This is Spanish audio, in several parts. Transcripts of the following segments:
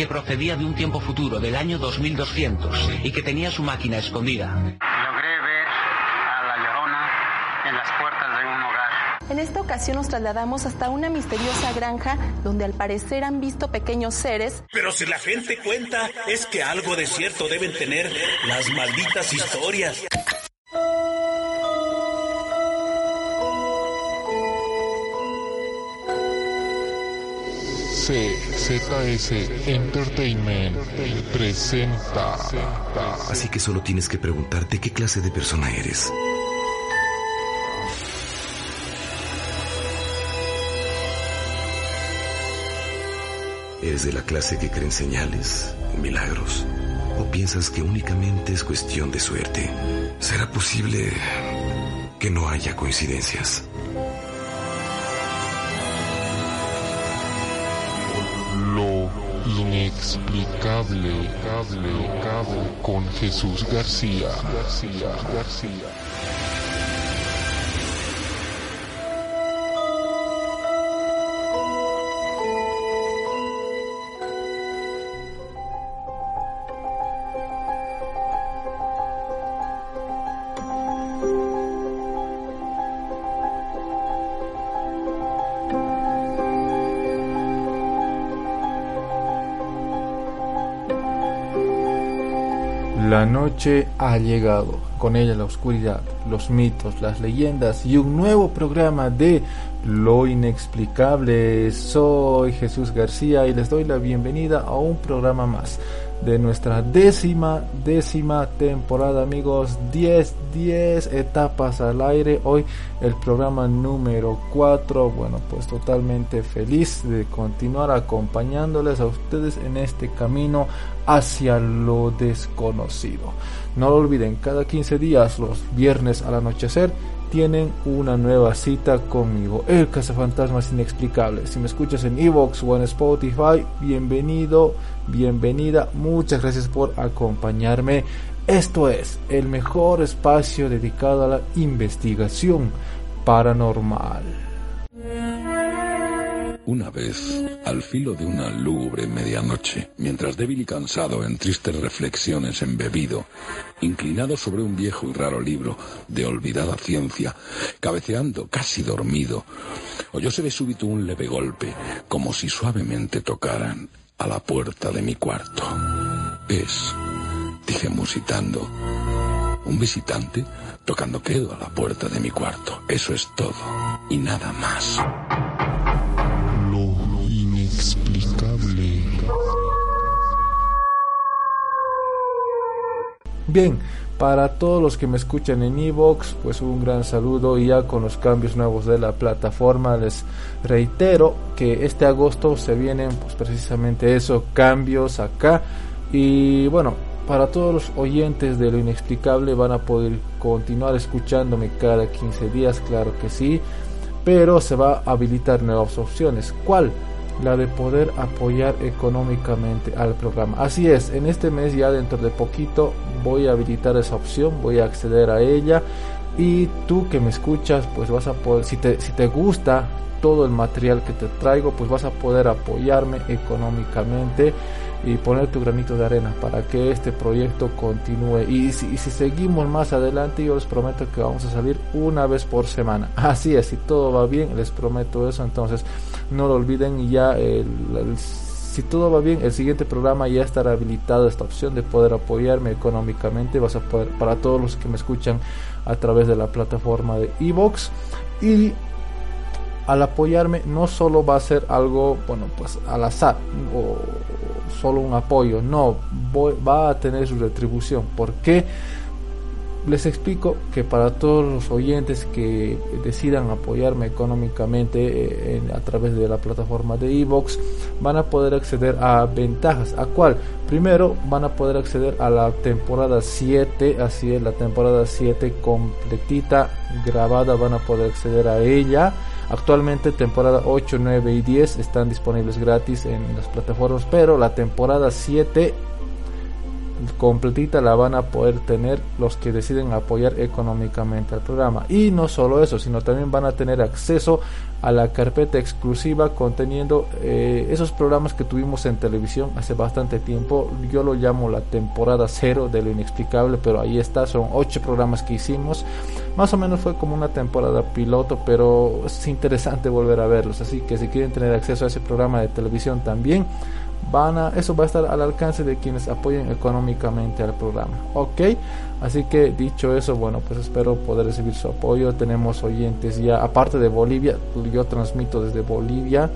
que procedía de un tiempo futuro, del año 2200, y que tenía su máquina escondida. Logré ver a la llorona en las puertas de un hogar. En esta ocasión nos trasladamos hasta una misteriosa granja donde al parecer han visto pequeños seres. Pero si la gente cuenta, es que algo de cierto deben tener las malditas historias. CZS Entertainment presenta. Así que solo tienes que preguntarte qué clase de persona eres. ¿Eres de la clase que creen señales, milagros? ¿O piensas que únicamente es cuestión de suerte? ¿Será posible que no haya coincidencias? Inexplicable, cable, cable, con Jesús García. García, García. Noche ha llegado, con ella la oscuridad, los mitos, las leyendas y un nuevo programa de Lo Inexplicable. Soy Jesús García y les doy la bienvenida a un programa más de nuestra décima, décima temporada, amigos. 10, 10 etapas al aire. Hoy el programa número 4. Bueno, pues totalmente feliz de continuar acompañándoles a ustedes en este camino hacia lo desconocido. No lo olviden, cada 15 días, los viernes al anochecer, tienen una nueva cita conmigo, el Cazafantasmas Inexplicable. Si me escuchas en Evox o en Spotify, bienvenido, bienvenida, muchas gracias por acompañarme. Esto es el mejor espacio dedicado a la investigación paranormal. Una vez, al filo de una lúgubre medianoche, mientras débil y cansado en tristes reflexiones embebido, inclinado sobre un viejo y raro libro de olvidada ciencia, cabeceando casi dormido, oyóse de súbito un leve golpe, como si suavemente tocaran a la puerta de mi cuarto. Es, dije musitando, un visitante tocando quedo a la puerta de mi cuarto. Eso es todo y nada más. Lo inexplicable. Bien, para todos los que me escuchan en Evox, pues un gran saludo y ya con los cambios nuevos de la plataforma les reitero que este agosto se vienen pues precisamente eso, cambios acá y bueno, para todos los oyentes de lo inexplicable van a poder continuar escuchándome cada 15 días, claro que sí, pero se va a habilitar nuevas opciones. ¿Cuál? La de poder apoyar económicamente al programa. Así es, en este mes ya dentro de poquito voy a habilitar esa opción, voy a acceder a ella y tú que me escuchas pues vas a poder, si te, si te gusta todo el material que te traigo pues vas a poder apoyarme económicamente y poner tu granito de arena para que este proyecto continúe. Y si, seguimos más adelante yo les prometo que vamos a salir una vez por semana. Así es si todo va bien les prometo eso. Entonces no lo olviden y ya el, si todo va bien el siguiente programa ya estará habilitada esta opción de poder apoyarme económicamente. Vas a poder para todos los que me escuchan a través de la plataforma de Evox. Y al apoyarme no solo va a ser algo, bueno, pues al azar solo un apoyo, no, voy, va a tener su retribución. ¿Por qué? Les explico que para todos los oyentes que decidan apoyarme económicamente eh, a través de la plataforma de Evox van a poder acceder a ventajas. ¿A cuál? Primero van a poder acceder a la temporada 7, así es, la temporada 7 completita, grabada, van a poder acceder a ella. Actualmente temporada 8, 9 y 10 están disponibles gratis en las plataformas, pero la temporada 7 completita la van a poder tener los que deciden apoyar económicamente al programa. Y no solo eso, sino también van a tener acceso a la carpeta exclusiva conteniendo eh, esos programas que tuvimos en televisión hace bastante tiempo. Yo lo llamo la temporada cero de lo inexplicable, pero ahí está, son ocho programas que hicimos. Más o menos fue como una temporada piloto, pero es interesante volver a verlos. Así que si quieren tener acceso a ese programa de televisión también, van a, eso va a estar al alcance de quienes apoyen económicamente al programa. Ok, así que dicho eso, bueno, pues espero poder recibir su apoyo. Tenemos oyentes ya, aparte de Bolivia, yo transmito desde Bolivia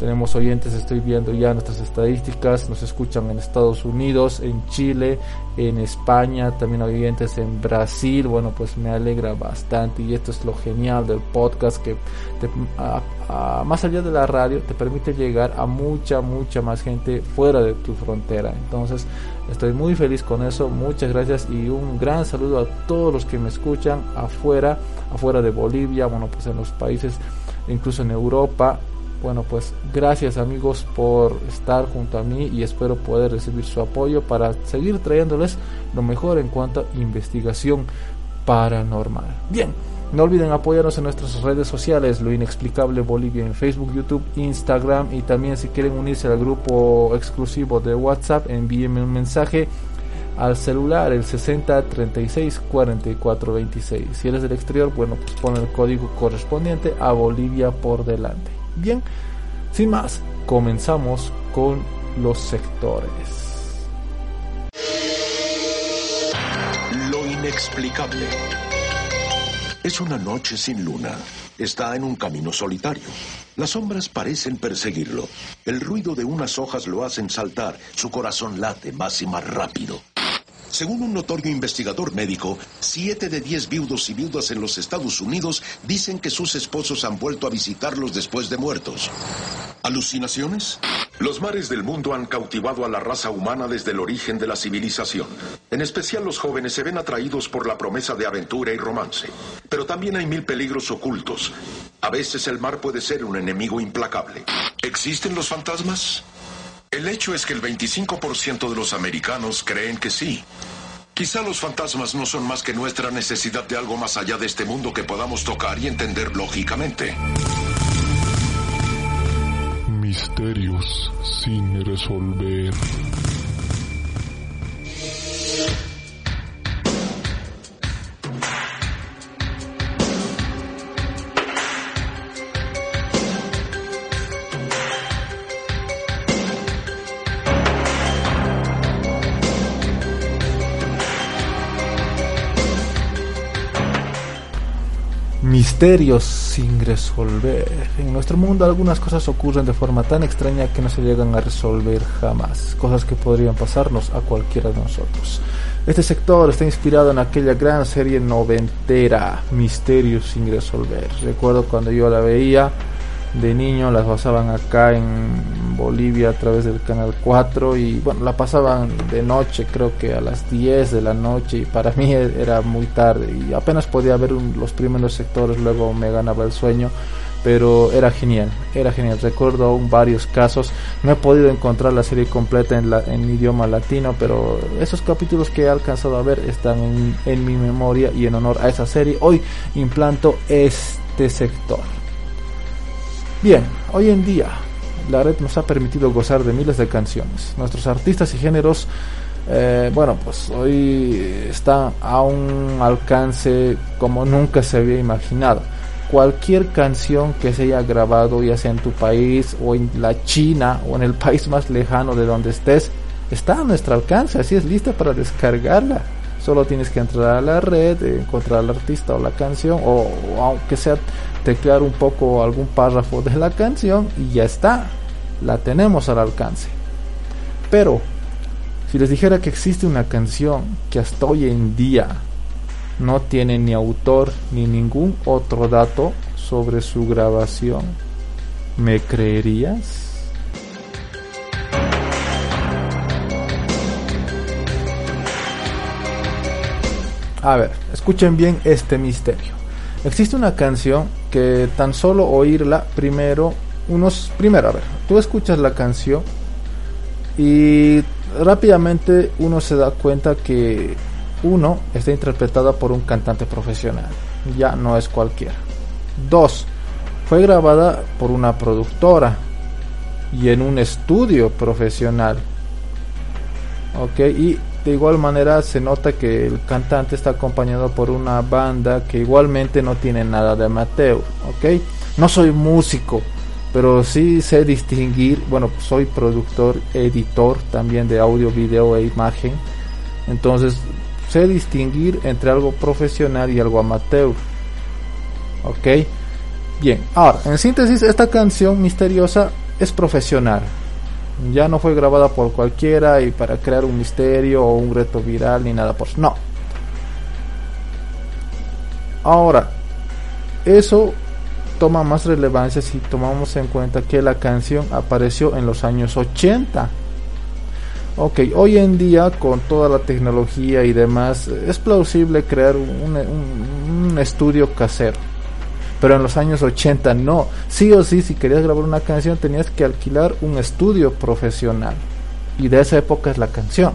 tenemos oyentes, estoy viendo ya nuestras estadísticas, nos escuchan en Estados Unidos, en Chile, en España, también oyentes en Brasil. Bueno, pues me alegra bastante y esto es lo genial del podcast que más allá de la radio te permite llegar a mucha, mucha más gente fuera de tu frontera. Entonces, estoy muy feliz con eso. Muchas gracias y un gran saludo a todos los que me escuchan afuera, afuera de Bolivia, bueno, pues en los países, incluso en Europa bueno, pues gracias amigos por estar junto a mí y espero poder recibir su apoyo para seguir trayéndoles lo mejor en cuanto a investigación paranormal. Bien, no olviden apoyarnos en nuestras redes sociales, Lo Inexplicable Bolivia en Facebook, YouTube, Instagram y también si quieren unirse al grupo exclusivo de WhatsApp, envíenme un mensaje al celular el 60 36 44 26. Si eres del exterior, bueno, pues pon el código correspondiente a Bolivia por delante. Bien, sin más, comenzamos con los sectores. Lo inexplicable. Es una noche sin luna. Está en un camino solitario. Las sombras parecen perseguirlo. El ruido de unas hojas lo hacen saltar. Su corazón late más y más rápido. Según un notorio investigador médico, siete de diez viudos y viudas en los Estados Unidos dicen que sus esposos han vuelto a visitarlos después de muertos. ¿Alucinaciones? Los mares del mundo han cautivado a la raza humana desde el origen de la civilización. En especial los jóvenes se ven atraídos por la promesa de aventura y romance. Pero también hay mil peligros ocultos. A veces el mar puede ser un enemigo implacable. ¿Existen los fantasmas? El hecho es que el 25% de los americanos creen que sí. Quizá los fantasmas no son más que nuestra necesidad de algo más allá de este mundo que podamos tocar y entender lógicamente. Misterios sin resolver. Misterios sin resolver. En nuestro mundo algunas cosas ocurren de forma tan extraña que no se llegan a resolver jamás, cosas que podrían pasarnos a cualquiera de nosotros. Este sector está inspirado en aquella gran serie noventera, Misterios sin resolver. Recuerdo cuando yo la veía, de niño las pasaban acá en Bolivia a través del canal 4 y bueno, la pasaban de noche, creo que a las 10 de la noche y para mí era muy tarde y apenas podía ver los primeros sectores, luego me ganaba el sueño, pero era genial, era genial. Recuerdo aún varios casos, no he podido encontrar la serie completa en, la, en idioma latino, pero esos capítulos que he alcanzado a ver están en, en mi memoria y en honor a esa serie, hoy implanto este sector. Bien, hoy en día la red nos ha permitido gozar de miles de canciones. Nuestros artistas y géneros, eh, bueno, pues hoy están a un alcance como nunca se había imaginado. Cualquier canción que se haya grabado, ya sea en tu país o en la China o en el país más lejano de donde estés, está a nuestro alcance, así es lista para descargarla. Solo tienes que entrar a la red, encontrar al artista o la canción, o aunque sea teclear un poco algún párrafo de la canción y ya está, la tenemos al alcance. Pero, si les dijera que existe una canción que hasta hoy en día no tiene ni autor ni ningún otro dato sobre su grabación, ¿me creerías? A ver, escuchen bien este misterio. Existe una canción que tan solo oírla primero, unos, primero, a ver, tú escuchas la canción Y rápidamente uno se da cuenta que uno está interpretada por un cantante profesional, ya no es cualquiera. Dos, fue grabada por una productora y en un estudio profesional. Ok, y de igual manera se nota que el cantante está acompañado por una banda que igualmente no tiene nada de amateur. Ok, no soy músico, pero sí sé distinguir. Bueno, soy productor, editor también de audio, video e imagen. Entonces sé distinguir entre algo profesional y algo amateur. Ok, bien, ahora en síntesis, esta canción misteriosa es profesional. Ya no fue grabada por cualquiera y para crear un misterio o un reto viral ni nada por no. Ahora, eso toma más relevancia si tomamos en cuenta que la canción apareció en los años 80. Ok, hoy en día con toda la tecnología y demás es plausible crear un, un estudio casero pero en los años 80 no. Sí o sí, si querías grabar una canción tenías que alquilar un estudio profesional. Y de esa época es la canción.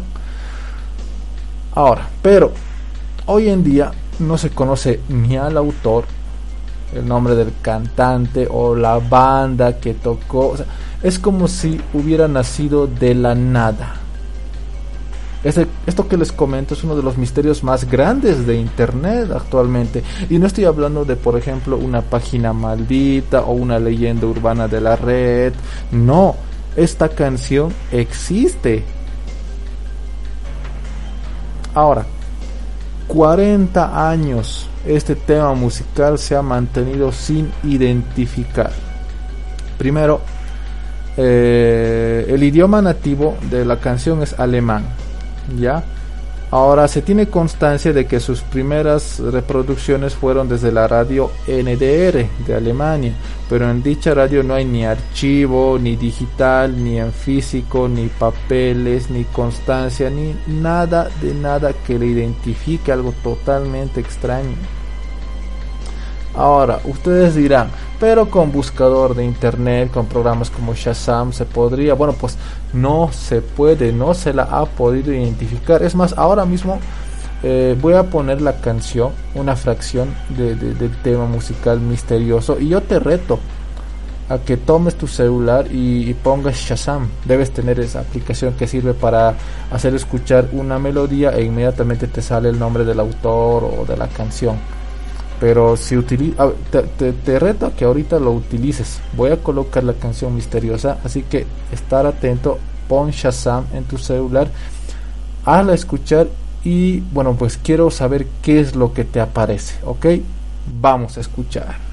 Ahora, pero hoy en día no se conoce ni al autor, el nombre del cantante o la banda que tocó. es como si hubiera nacido de la nada esto que les comento es uno de los misterios más grandes de Internet actualmente. Y no estoy hablando de, por ejemplo, una página maldita o una leyenda urbana de la red. No, esta canción existe. Ahora, 40 años este tema musical se ha mantenido sin identificar. Primero, eh, el idioma nativo de la canción es alemán ¿ya? Ahora se tiene constancia de que sus primeras reproducciones fueron desde la radio NDR de Alemania, pero en dicha radio no hay ni archivo, ni digital, ni en físico, ni papeles, ni constancia, ni nada de nada que le identifique algo totalmente extraño. Ahora, ustedes dirán, pero con buscador de internet, con programas como Shazam se podría, bueno, pues no se puede, no se la ha podido identificar. Es más, ahora mismo eh, voy a poner la canción, una fracción de, del tema musical misterioso y yo te reto a que tomes tu celular y, y, pongas Shazam. Debes tener esa aplicación que sirve para hacer escuchar una melodía e inmediatamente te sale el nombre del autor o de la canción pero si utiliza te, te, reto a que ahorita lo utilices. Voy a colocar la canción misteriosa así que estar atento pon Shazam en tu celular hazla escuchar y bueno pues quiero saber qué es lo que te aparece ok vamos a escuchar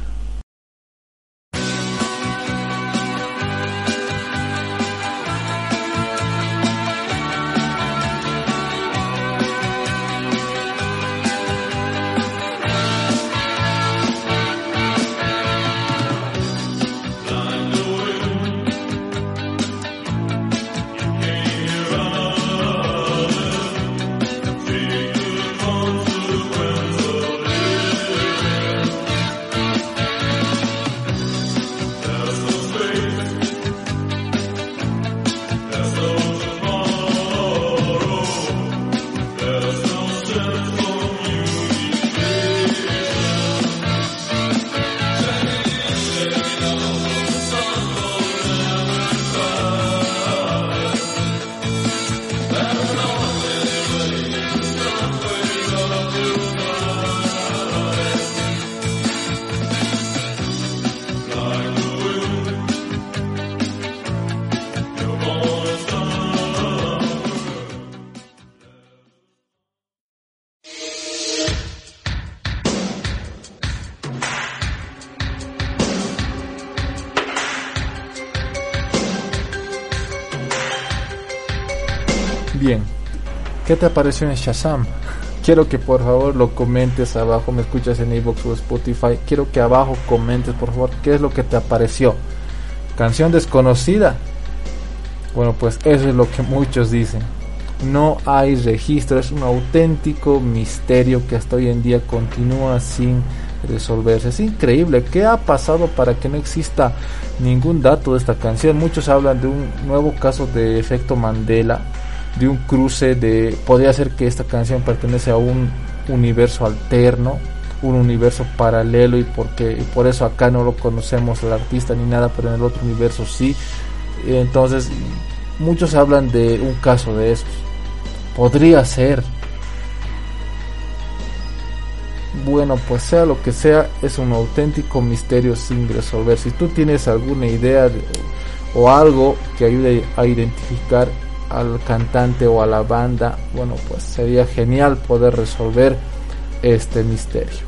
¿qué te pareció en Shazam? Quiero que por favor lo comentes abajo, me escuchas en iVoox o Spotify. Quiero que abajo comentes por favor qué es lo que te apareció. Canción desconocida. Bueno, pues eso es lo que muchos dicen. No hay registro, es un auténtico misterio que hasta hoy en día continúa sin resolverse. Es increíble. ¿Qué ha pasado para que no exista ningún dato de esta canción? Muchos hablan de un nuevo caso de efecto Mandela, de un cruce de... Podría ser que esta canción pertenece a un universo alterno, un universo paralelo y porque por eso acá no lo conocemos el artista ni nada, pero en el otro universo sí. Entonces, muchos hablan de un caso de esos. Podría ser bueno, pues sea lo que sea, es un auténtico misterio sin resolver. Si tú tienes alguna idea o algo que ayude a identificar al cantante o a la banda, bueno, pues sería genial poder resolver este misterio.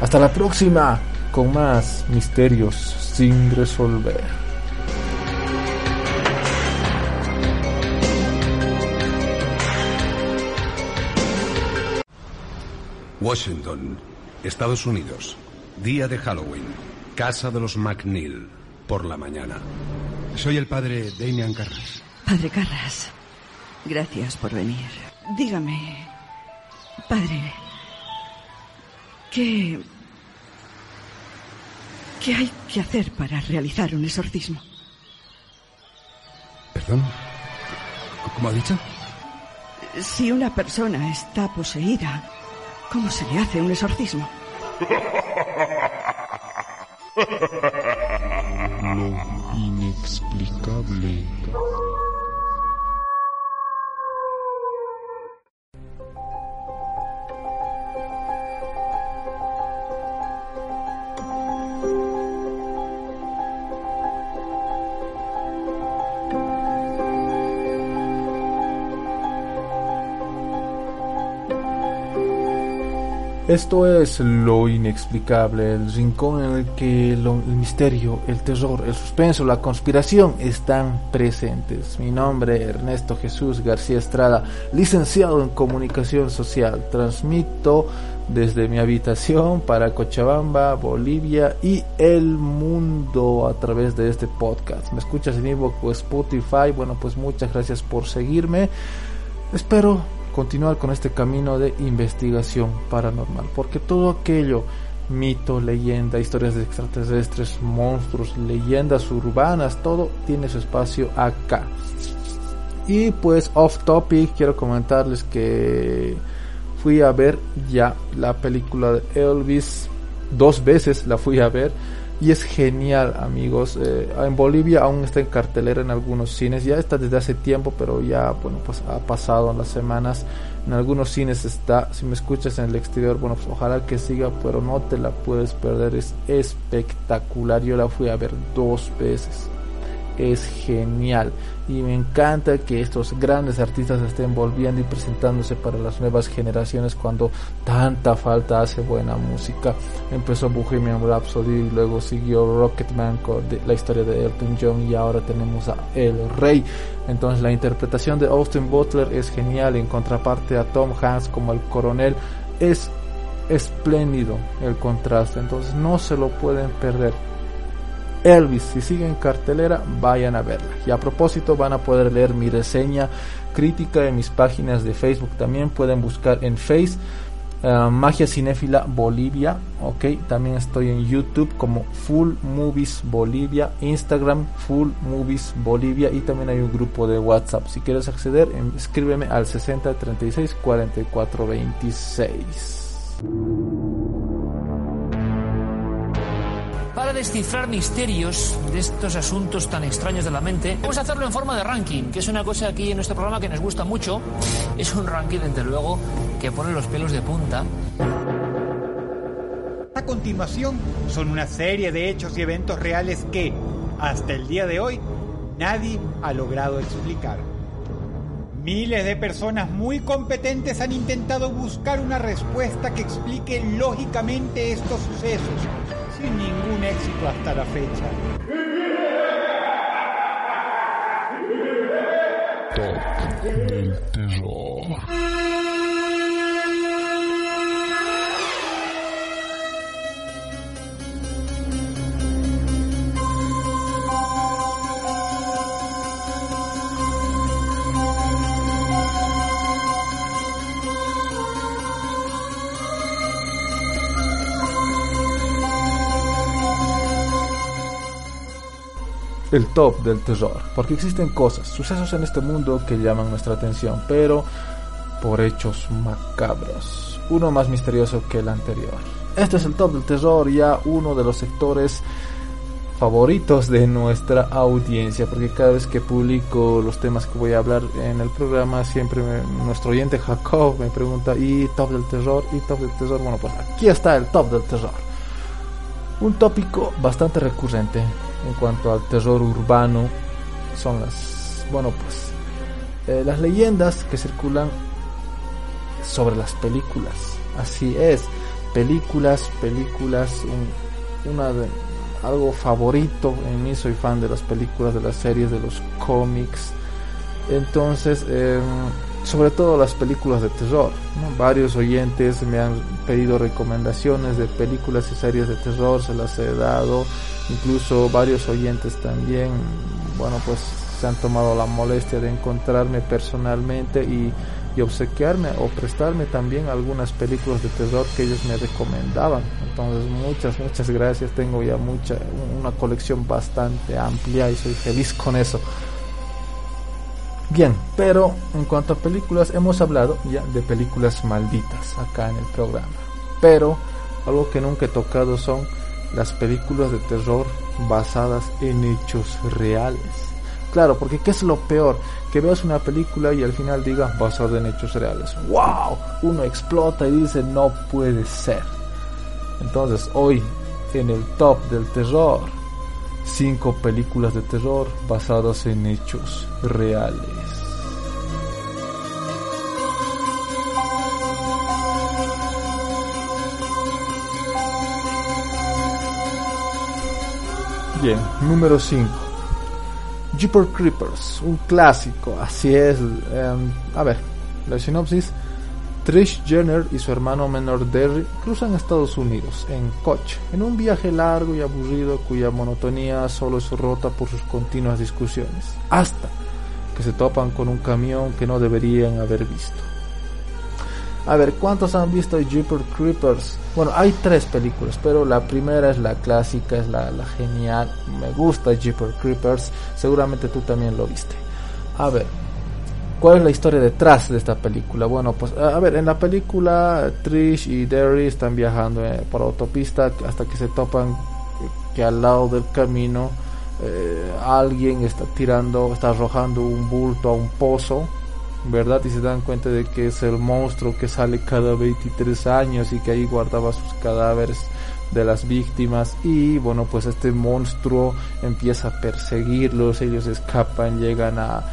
Hasta la próxima con más misterios sin resolver. Washington, Estados Unidos. Día de Halloween. Casa de los McNeil. Por la mañana. Soy el padre Damian Carras. Padre Carras, gracias por venir. Dígame, padre, ¿qué... ¿Qué hay que hacer para realizar un exorcismo? ¿Perdón? ¿Cómo ha dicho? Si una persona está poseída, ¿Cómo se le hace un exorcismo? Lo inexplicable. Esto es lo inexplicable, el rincón en el que el misterio, el terror, el suspenso, la conspiración están presentes. Mi nombre es Ernesto Jesús García Estrada, licenciado en comunicación social. Transmito desde mi habitación para Cochabamba, Bolivia y el mundo a través de este podcast. ¿Me escuchas en Evox o Spotify? Bueno, pues muchas gracias por seguirme. Espero continuar con este camino de investigación paranormal, porque todo aquello, mito, leyenda, historias de extraterrestres, monstruos, leyendas urbanas, todo tiene su espacio acá. Y pues off topic, quiero comentarles que fui a ver ya la película de Elvis, dos veces la fui a ver y es genial amigos. Eh, en Bolivia aún está en cartelera en algunos cines. Ya está desde hace tiempo pero ya bueno pues ha pasado en las semanas. En algunos cines está. Si me escuchas en el exterior bueno pues ojalá que siga pero no te la puedes perder. Es espectacular. Yo la fui a ver dos veces es genial y me encanta que estos grandes artistas estén volviendo y presentándose para las nuevas generaciones cuando tanta falta hace buena música. Empezó Bohemian Rhapsody, luego siguió Rocketman con la historia de Elton John y ahora tenemos a El Rey. Entonces la interpretación de Austin Butler es genial en contraparte a Tom Hanks como el coronel es espléndido el contraste, entonces no se lo pueden perder. Elvis, si sigue en cartelera, vayan a verla. Y a propósito, van a poder leer mi reseña crítica en mis páginas de Facebook. También pueden buscar en Face eh, Magia Cinéfila Bolivia. Ok, también estoy en YouTube como Full Movies Bolivia, Instagram Full Movies Bolivia y también hay un grupo de WhatsApp. Si quieres acceder, em, escríbeme al 60 36 44 26 para descifrar misterios de estos asuntos tan extraños de la mente. Vamos a hacerlo en forma de ranking, que es una cosa aquí en nuestro programa que nos gusta mucho. Es un ranking, desde luego, que pone los pelos de punta. A continuación, son una serie de hechos y eventos reales que, hasta el día de hoy, nadie ha logrado explicar. Miles de personas muy competentes han intentado buscar una respuesta que explique lógicamente estos sucesos, sin ningún éxito hasta la fecha. Top del terror. El top del terror, porque existen cosas, sucesos en este mundo que llaman nuestra atención, pero por hechos macabros, uno más misterioso que el anterior. Este es el top del terror, ya uno de los sectores favoritos de nuestra audiencia, porque cada vez que publico los temas que voy a hablar en el programa, siempre nuestro oyente Jacob me pregunta, ¿y top del terror? ¿Y top del terror? Bueno, pues aquí está el top del terror. Un tópico bastante recurrente en cuanto al terror urbano son las, bueno, pues, eh, las leyendas que circulan sobre las películas. Así es, películas, películas, una de, algo favorito en mí, soy fan de las películas, de las series, de los cómics. Entonces, em, sobre todo las películas de terror. Varios oyentes me han pedido recomendaciones de películas y series de terror, se las he dado. Incluso varios oyentes también, bueno, pues se han tomado la molestia de encontrarme personalmente y, y obsequiarme o prestarme también algunas películas de terror que ellos me recomendaban. Entonces, muchas, muchas gracias. Tengo ya mucha, una colección bastante amplia y soy feliz con eso. Bien, pero en cuanto a películas, hemos hablado ya de películas malditas acá en el programa. Pero algo que nunca he tocado son las películas de terror basadas en hechos reales. Claro, porque ¿qué es lo peor? Que veas una película y al final diga basado en hechos reales. ¡Wow! Uno explota y dice no puede ser. Entonces hoy en el top del terror, cinco películas de terror basadas en hechos reales. Bien, número 5. Jeeper Creepers, un clásico, así es. Em, a ver, la sinopsis. Trish Jenner y su hermano menor Derry cruzan Estados Unidos en coche, en un viaje largo y aburrido cuya monotonía solo es rota por sus continuas discusiones, hasta que se topan con un camión que no deberían haber visto. A ver, ¿cuántos han visto Jeeper Creepers? Bueno, hay tres películas, pero la primera es la clásica, es la, genial. Me gusta Jeeper Creepers, seguramente tú también lo viste. A ver, ¿Cuál es la historia detrás de esta película? Bueno, pues a ver, en la película Trish y Derry están viajando eh, por autopista hasta que se topan que al lado del camino eh, alguien está tirando, está arrojando un bulto a un pozo, ¿verdad? Y se dan cuenta de que es el monstruo que sale cada 23 años y que ahí guardaba sus cadáveres de las víctimas y bueno pues este monstruo empieza a perseguirlos ellos escapan llegan a,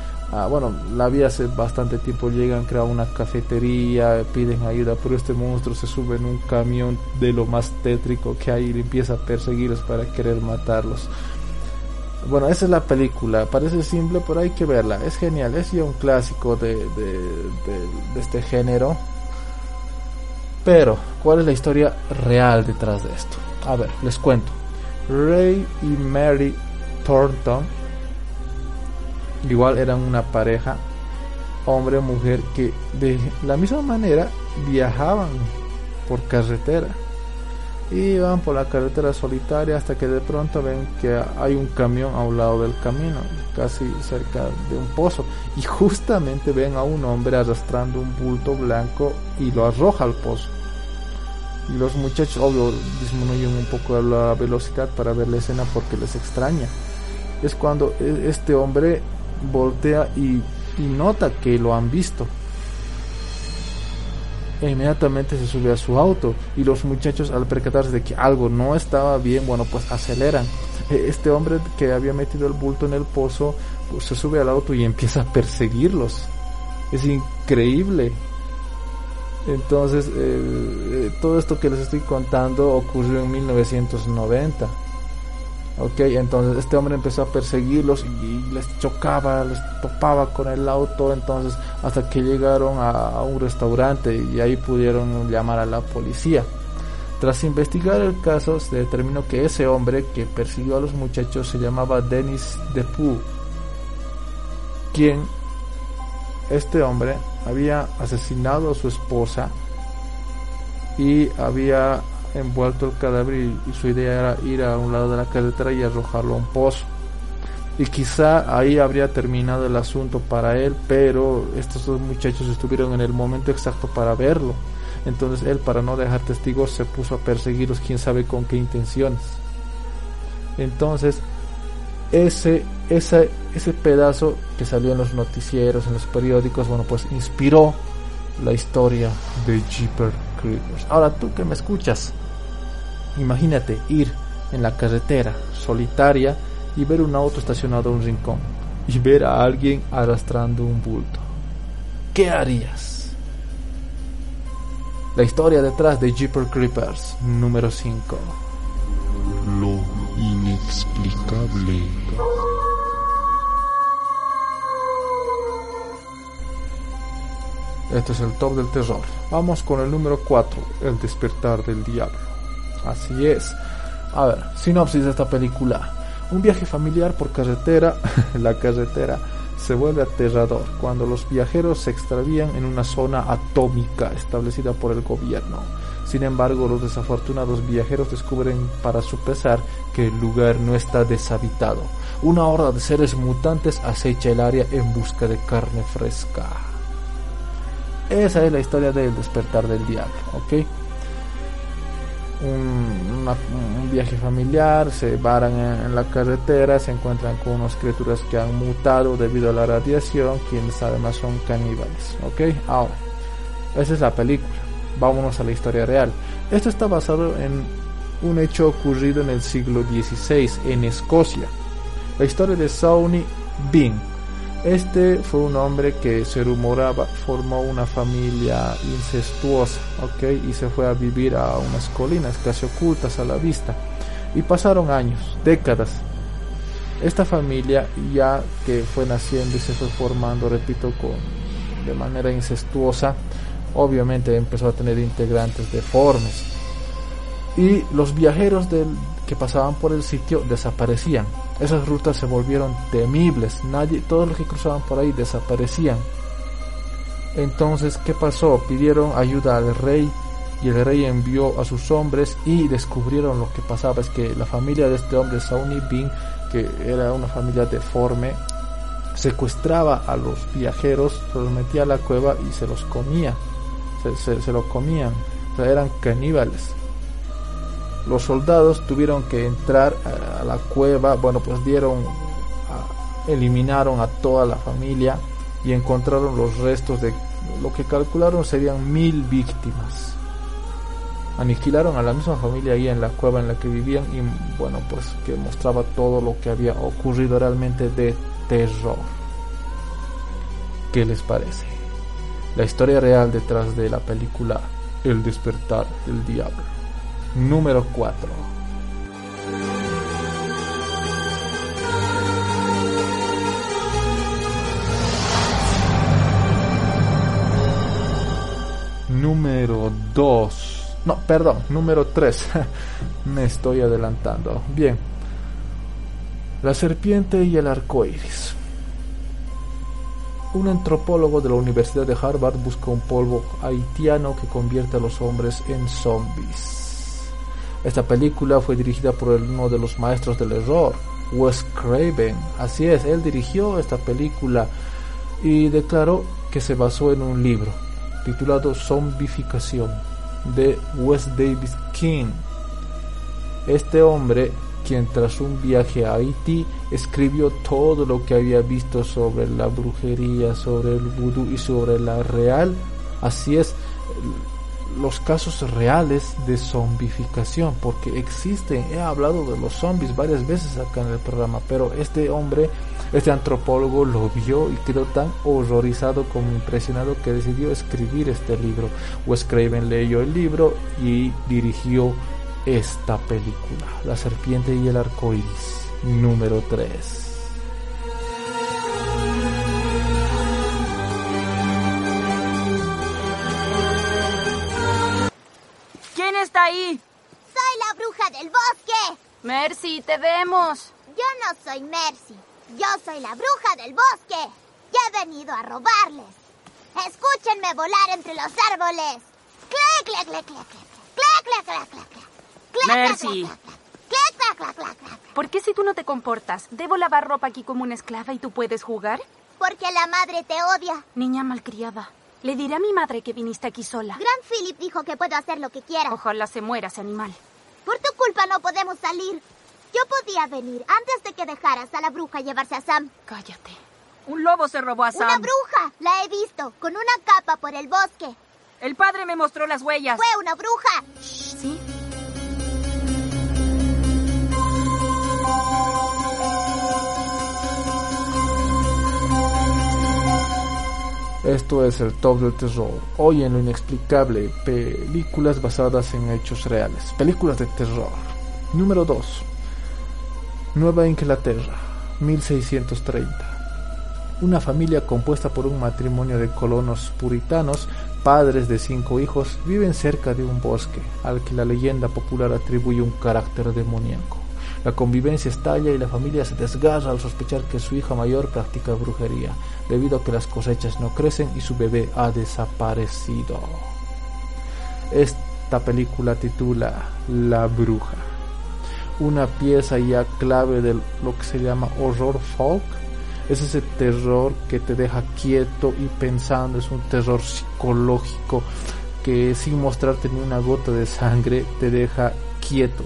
bueno, la vida hace bastante tiempo llegan, crean una cafetería, piden ayuda, pero este monstruo se sube en un camión de lo más tétrico que hay y empieza a perseguirlos para querer matarlos. Bueno, esa es la película, parece simple, pero hay que verla, es genial, es ya un clásico de, de, de este género. Pero, ¿cuál es la historia real detrás de esto? A ver, les cuento. Ray y Mary Thornton igual eran una pareja hombre o mujer que de la misma manera viajaban por carretera iban por la carretera solitaria hasta que de pronto ven que hay un camión a un lado del camino casi cerca de un pozo. Y justamente ven a un hombre arrastrando un bulto blanco y lo arroja al pozo. Y los muchachos obvio disminuyen un poco la velocidad para ver la escena porque les extraña. Es cuando e-, este hombre voltea y, nota que lo han visto. E inmediatamente se sube a su auto y los muchachos al percatarse de que algo no estaba bien, bueno, pues aceleran. E, este hombre que había metido el bulto en el pozo, pues se sube al auto y empieza a perseguirlos. Es increíble. Entonces, eh, eh, todo esto que les estoy contando ocurrió en 1990. Ok, entonces este hombre empezó a perseguirlos y les chocaba, les topaba con el auto, entonces hasta que llegaron a, un restaurante y ahí pudieron llamar a la policía. Tras investigar el caso se determinó que ese hombre que persiguió a los muchachos se llamaba Dennis Depu, quien este hombre había asesinado a su esposa y había envuelto el cadáver y, su idea era ir a un lado de la carretera y arrojarlo a un pozo. y quizá ahí habría terminado el asunto para él, pero estos dos muchachos estuvieron en el momento exacto para verlo. Entonces él, para no dejar testigos, se puso a perseguirlos, quién sabe con qué intenciones. Entonces, ese, ese, ese pedazo que salió en los noticieros, en los periódicos, bueno, pues inspiró la historia de Jeeper Creepers. Ahora tú que me escuchas, imagínate ir en la carretera solitaria y ver un auto estacionado en un rincón y ver a alguien arrastrando un bulto. ¿Qué harías? La historia detrás de Jeeper Creepers número 5. Lo inexplicable. Este es el top del terror. Vamos con el número 4, El despertar del diablo. Así es. A ver, sinopsis de esta película. Un viaje familiar por carretera, la carretera se vuelve aterrador cuando los viajeros se extravían en una zona atómica establecida por el gobierno. Sin embargo, los desafortunados viajeros descubren para su pesar que el lugar no está deshabitado. Una horda de seres mutantes acecha el área en busca de carne fresca. Esa es la historia del despertar del diablo, ¿ok? Un, una, un viaje familiar, se varan en, la carretera, se encuentran con unas criaturas que han mutado debido a la radiación, quienes además son caníbales, ¿ok? Ahora, esa es la película, vámonos a la historia real. Esto está basado en un hecho ocurrido en el siglo XVI en Escocia. La historia de Sawney Bean, este fue un hombre que se rumoraba formó una familia incestuosa, ¿ok? Y se fue a vivir a unas colinas casi ocultas a la vista. Y pasaron años, décadas. Esta familia ya que fue naciendo y se fue formando, repito, con, de manera incestuosa, obviamente empezó a tener integrantes deformes. Y los viajeros del, que pasaban por el sitio desaparecían. Esas rutas se volvieron temibles. Nadie, todos los que cruzaban por ahí desaparecían. Entonces, ¿qué pasó? Pidieron ayuda al rey y el rey envió a sus hombres y descubrieron lo que pasaba. Es que la familia de este hombre, Sauni Bin, que era una familia deforme, secuestraba a los viajeros, se los metía a la cueva y se los comía. Se, se, comían. O sea, eran caníbales los soldados tuvieron que entrar a la cueva, bueno, pues dieron, eliminaron a toda la familia y encontraron los restos de lo que calcularon serían mil víctimas. Aniquilaron a la misma familia ahí en la cueva en la que vivían y bueno, pues que mostraba todo lo que había ocurrido realmente de terror. ¿Qué les parece? La historia real detrás de la película El despertar del diablo número 4. Número 2. No, perdón, número 3. Me estoy adelantando. Bien. La serpiente y el arco iris. Un antropólogo de la Universidad de Harvard busca un polvo haitiano que convierte a los hombres en zombies. Esta película fue dirigida por uno de los maestros del error, Wes Craven. Así es, él dirigió esta película y declaró que se basó en un libro titulado Zombificación de Wes Davis King. Este hombre, quien tras un viaje a Haití escribió todo lo que había visto sobre la brujería, sobre el vudú y sobre la real, así es, los casos reales de zombificación, porque existen, he hablado de los zombies varias veces acá en el programa, pero este hombre, este antropólogo lo vio y quedó tan horrorizado como impresionado que decidió escribir este libro. Wes Craven leyó el libro y dirigió esta película, La serpiente y el arco iris, número 3. ahí? Soy la bruja del bosque. Mercy, te vemos. Yo no soy Mercy. Yo soy la bruja del bosque. Y he venido a robarles. Escúchenme volar entre los árboles. ¡Clac, clac, clac, clac, clac! ¡Clac, clac, clac, clac! ¡Mercy! ¿Por qué si tú no te comportas, debo lavar ropa aquí como una esclava y tú puedes jugar? Porque la madre te odia. Niña malcriada. Le diré a mi madre que viniste aquí sola. Gran Philip dijo que puedo hacer lo que quiera. Ojalá se muera ese animal. Por tu culpa no podemos salir. Yo podía venir antes de que dejaras a la bruja llevarse a Sam. Cállate. Un lobo se robó a Sam. Una bruja. La he visto, con una capa por el bosque. El padre me mostró las huellas. Fue una bruja. ¿Sí? Esto es el top del terror. Hoy en lo inexplicable, películas basadas en hechos reales. Películas de terror. Número 2. Nueva Inglaterra, 1630. Una familia compuesta por un matrimonio de colonos puritanos, padres de cinco hijos, viven cerca de un bosque al que la leyenda popular atribuye un carácter demoníaco. La convivencia estalla y la familia se desgarra al sospechar que su hija mayor practica brujería, debido a que las cosechas no crecen y su bebé ha desaparecido. Esta película titula La bruja, una pieza ya clave de lo que se llama horror folk. Es ese terror que te deja quieto y pensando, es un terror psicológico que sin mostrarte ni una gota de sangre te deja quieto.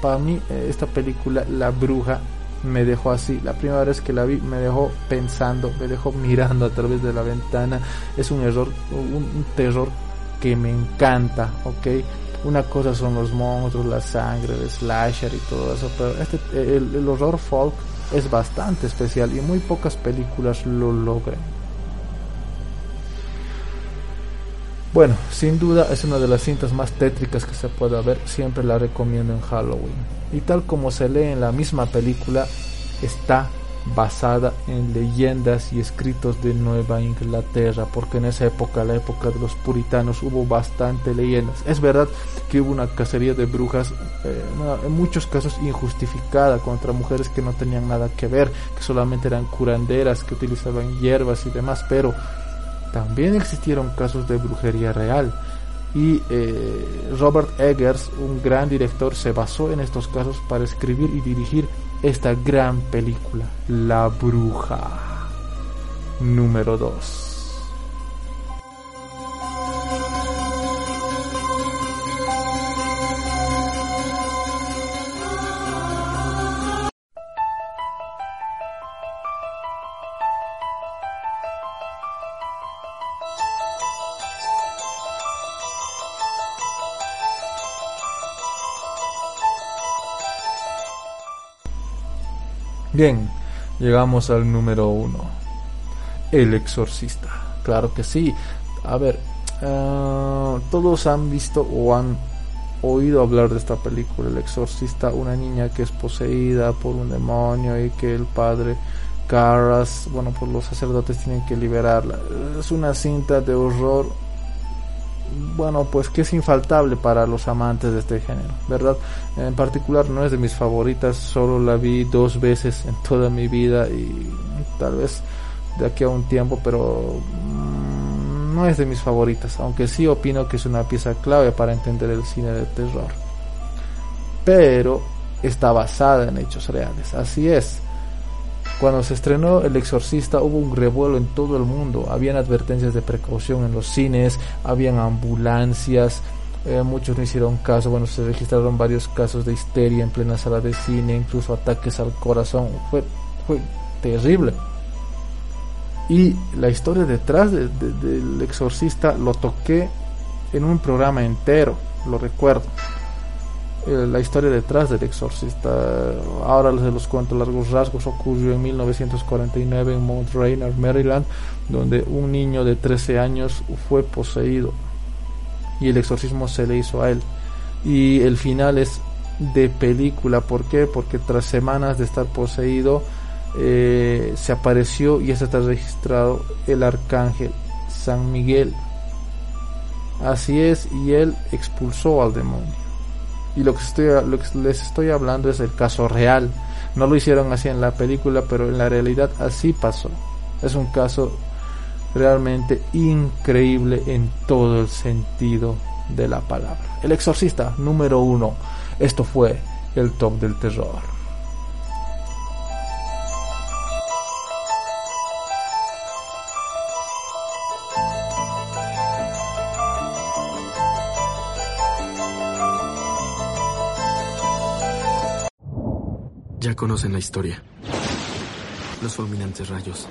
para mí esta película, La Bruja, me dejó así. La primera vez que la vi me dejó pensando, me dejó mirando a través de la ventana. Es un error, un, terror que me encanta, ¿ok? Una cosa son los monstruos, la sangre, el slasher y todo eso, pero este, el, el horror folk es bastante especial y muy pocas películas lo logran. Bueno, sin duda es una de las cintas más tétricas que se pueda ver, siempre la recomiendo en Halloween. Y tal como se lee en la misma película, está basada en leyendas y escritos de Nueva Inglaterra, porque en esa época, la época de los puritanos, hubo bastante leyendas. Es verdad que hubo una cacería de brujas, eh, en muchos casos injustificada, contra mujeres que no tenían nada que ver, que solamente eran curanderas, que utilizaban hierbas y demás, pero también existieron casos de brujería real. Y eh, Robert Eggers, un gran director, se basó en estos casos para escribir y dirigir esta gran película, La Bruja. Número 2. Bien, llegamos al número uno. El exorcista. Claro que sí. A ver, uh, todos han visto o han oído hablar de esta película, El exorcista, una niña que es poseída por un demonio y que el padre Carras, bueno, por los sacerdotes tienen que liberarla. Es una cinta de horror bueno, pues que es infaltable para los amantes de este género, ¿verdad? En particular no es de mis favoritas, solo la vi dos veces en toda mi vida y tal vez de aquí a un tiempo, pero mm, no es de mis favoritas, aunque sí opino que es una pieza clave para entender el cine de terror. Pero está basada en hechos reales, así es. Cuando se estrenó El Exorcista hubo un revuelo en todo el mundo, habían advertencias de precaución en los cines, habían ambulancias, eh, muchos no hicieron caso, bueno, se registraron varios casos de histeria en plena sala de cine, incluso ataques al corazón, fue, fue terrible. Y la historia detrás del exorcista lo toqué en un programa entero, lo recuerdo. Eh, la historia detrás del exorcista. Ahora se los cuento largos rasgos. Ocurrió en 1949 en Mount Rainier, Maryland, donde un niño de 13 años fue poseído y el exorcismo se le hizo a él. Y el final es de película. ¿Por qué? Porque tras semanas de estar poseído, eh, se apareció y está registrado el arcángel San Miguel. Así es, y él expulsó al demonio. Y lo que, estoy, lo que les estoy hablando es el caso real. No lo hicieron así en la película, pero en la realidad así pasó. Es un caso realmente increíble en todo el sentido de la palabra. El exorcista número uno. Esto fue el top del terror. Ya conocen la historia. Los fulminantes rayos.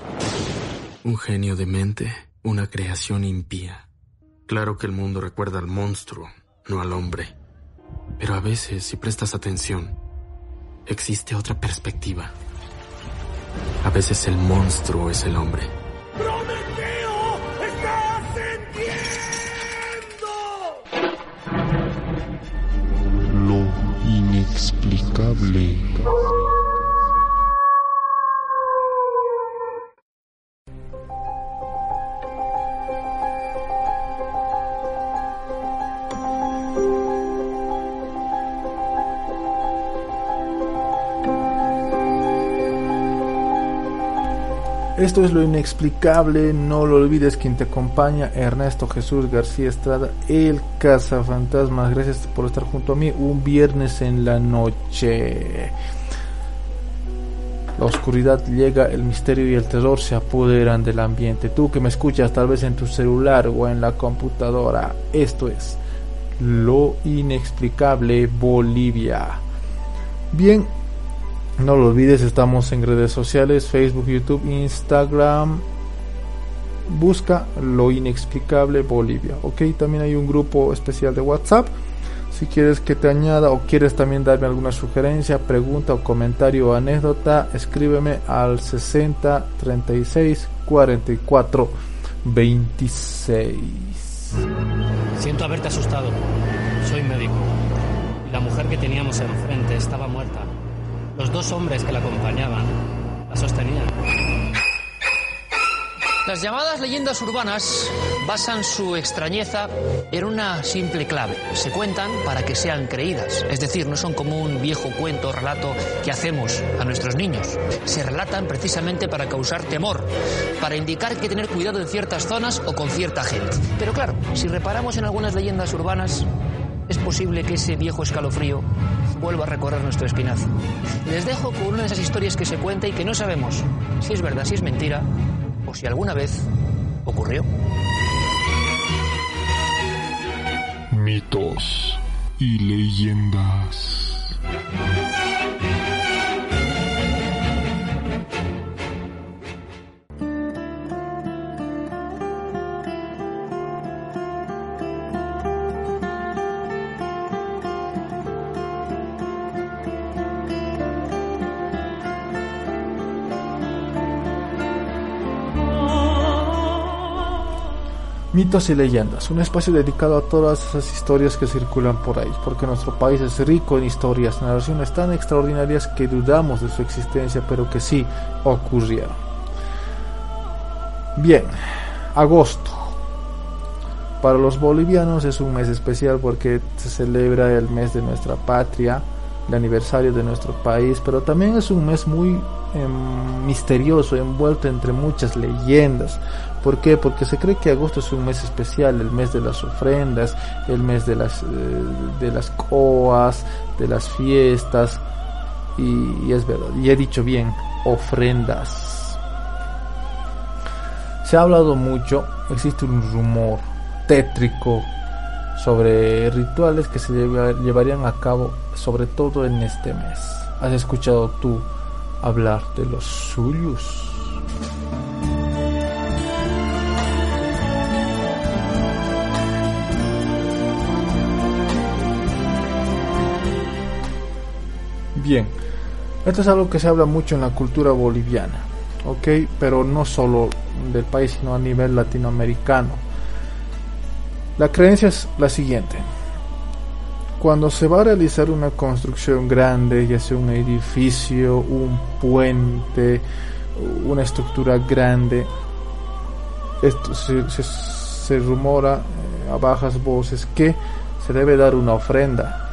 Un genio de mente, una creación impía. Claro que el mundo recuerda al monstruo, no al hombre. Pero a veces, si prestas atención, existe otra perspectiva. A veces el monstruo es el hombre. ¡Prometeo! Inexplicable. Esto es lo inexplicable, no lo olvides quien te acompaña, Ernesto Jesús García Estrada, el cazafantasmas. Gracias por estar junto a mí un viernes en la noche. La oscuridad llega, el misterio y el terror se apoderan del ambiente. Tú que me escuchas tal vez en tu celular o en la computadora, esto es lo inexplicable Bolivia. Bien, no lo olvides, estamos en redes sociales, Facebook, YouTube, Instagram. Busca lo inexplicable Bolivia. Ok, también hay un grupo especial de WhatsApp. Si quieres que te añada o quieres también darme alguna sugerencia, pregunta o comentario o anécdota, escríbeme al 60 36 44 26. Siento haberte asustado. Soy médico. La mujer que teníamos enfrente estaba muerta. Los dos hombres que la acompañaban la sostenían. Las llamadas leyendas urbanas basan su extrañeza en una simple clave. Se cuentan para que sean creídas. Es decir, no son como un viejo cuento o relato que hacemos a nuestros niños. Se relatan precisamente para causar temor, para indicar que tener cuidado en ciertas zonas o con cierta gente. Pero claro, si reparamos en algunas leyendas urbanas, posible que ese viejo escalofrío vuelva a recorrer nuestro espinazo. Les dejo con una de esas historias que se cuenta y que no sabemos si es verdad, si es mentira o si alguna vez ocurrió. Mitos y leyendas. Mitos y leyendas, un espacio dedicado a todas esas historias que circulan por ahí, porque nuestro país es rico en historias, narraciones tan extraordinarias que dudamos de su existencia, pero que sí ocurrieron. Bien, agosto. Para los bolivianos es un mes especial porque se celebra el mes de nuestra patria, el aniversario de nuestro país, pero también es un mes muy eh, misterioso, envuelto entre muchas leyendas. ¿Por qué? Porque se cree que agosto es un mes especial, el mes de las ofrendas, el mes de las, eh, de las coas, de las fiestas, y, y es verdad, y he dicho bien, ofrendas. Se ha hablado mucho, existe un rumor tétrico sobre rituales que se lleva- llevarían a cabo sobre todo en este mes. ¿Has escuchado tú hablar de los suyos? Bien, esto es algo que se habla mucho en la cultura boliviana, ¿ok? Pero no solo del país, sino a nivel latinoamericano. La creencia es la siguiente. Cuando se va a realizar una construcción grande, ya sea un edificio, un puente, una estructura grande, esto se, se- rumora eh, a bajas voces que se debe dar una ofrenda.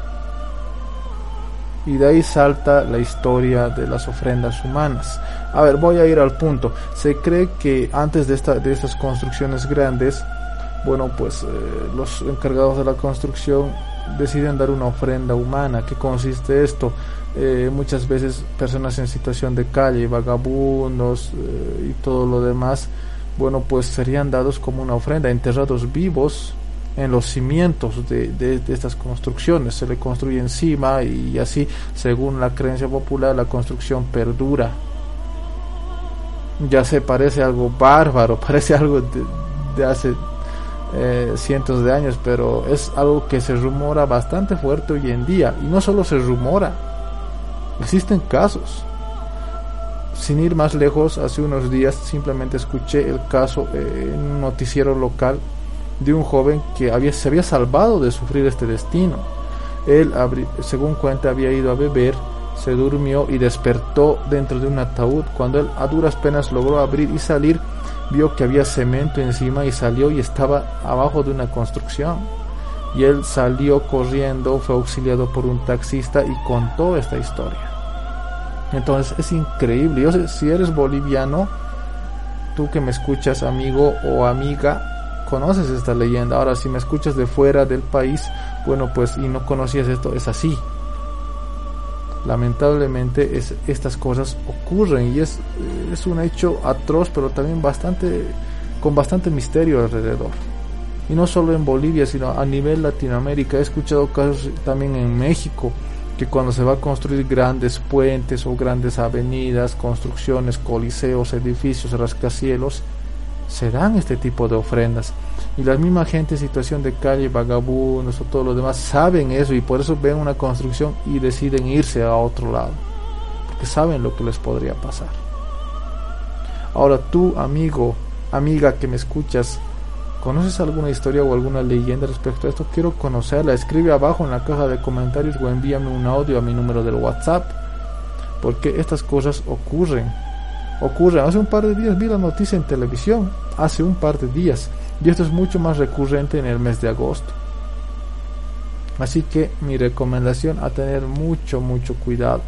Y de ahí salta la historia de las ofrendas humanas. A ver, voy a ir al punto. Se cree que antes de, esta, de estas construcciones grandes, bueno, pues eh, los encargados de la construcción deciden dar una ofrenda humana. ¿Qué consiste esto? Eh, muchas veces personas en situación de calle, vagabundos eh, y todo lo demás, bueno, pues serían dados como una ofrenda, enterrados vivos en los cimientos de, de, estas construcciones. Se le construye encima y así, según la creencia popular, la construcción perdura. Ya se parece algo bárbaro, parece algo de, de hace eh, cientos de años, pero es algo que se rumora bastante fuerte hoy en día. Y no solo se rumora, existen casos. Sin ir más lejos, hace unos días simplemente escuché el caso en un noticiero local de un joven que había, se había salvado de sufrir este destino. Él, según cuenta, había ido a beber, se durmió y despertó dentro de un ataúd. Cuando él a duras penas logró abrir y salir, vio que había cemento encima y salió y estaba abajo de una construcción. Y él salió corriendo, fue auxiliado por un taxista y contó esta historia. Entonces es increíble. Yo sé, si eres boliviano, tú que me escuchas, amigo o amiga, conoces esta leyenda. Ahora, si me escuchas de fuera del país, bueno, pues y no conocías esto, es así. Lamentablemente es, estas cosas ocurren y es, es un hecho atroz pero también bastante con bastante misterio alrededor. Y no solo en Bolivia sino a nivel Latinoamérica. He escuchado casos también en México que cuando se va a construir grandes puentes o grandes avenidas construcciones coliseos edificios rascacielos se dan este tipo de ofrendas y la misma gente en situación de calle, vagabundos o todo lo demás, saben eso y por eso ven una construcción y deciden irse a otro lado. Porque saben lo que les podría pasar. Ahora tú, amigo, amiga que me escuchas, ¿conoces alguna historia o alguna leyenda respecto a esto? Quiero conocerla. Escribe abajo en la caja de comentarios o envíame un audio a mi número del WhatsApp. Porque estas cosas ocurren. Ocurren. Hace un par de días vi la noticia en televisión. Hace un par de días y esto es mucho más recurrente en el mes de agosto. Así que mi recomendación a tener mucho, mucho cuidado.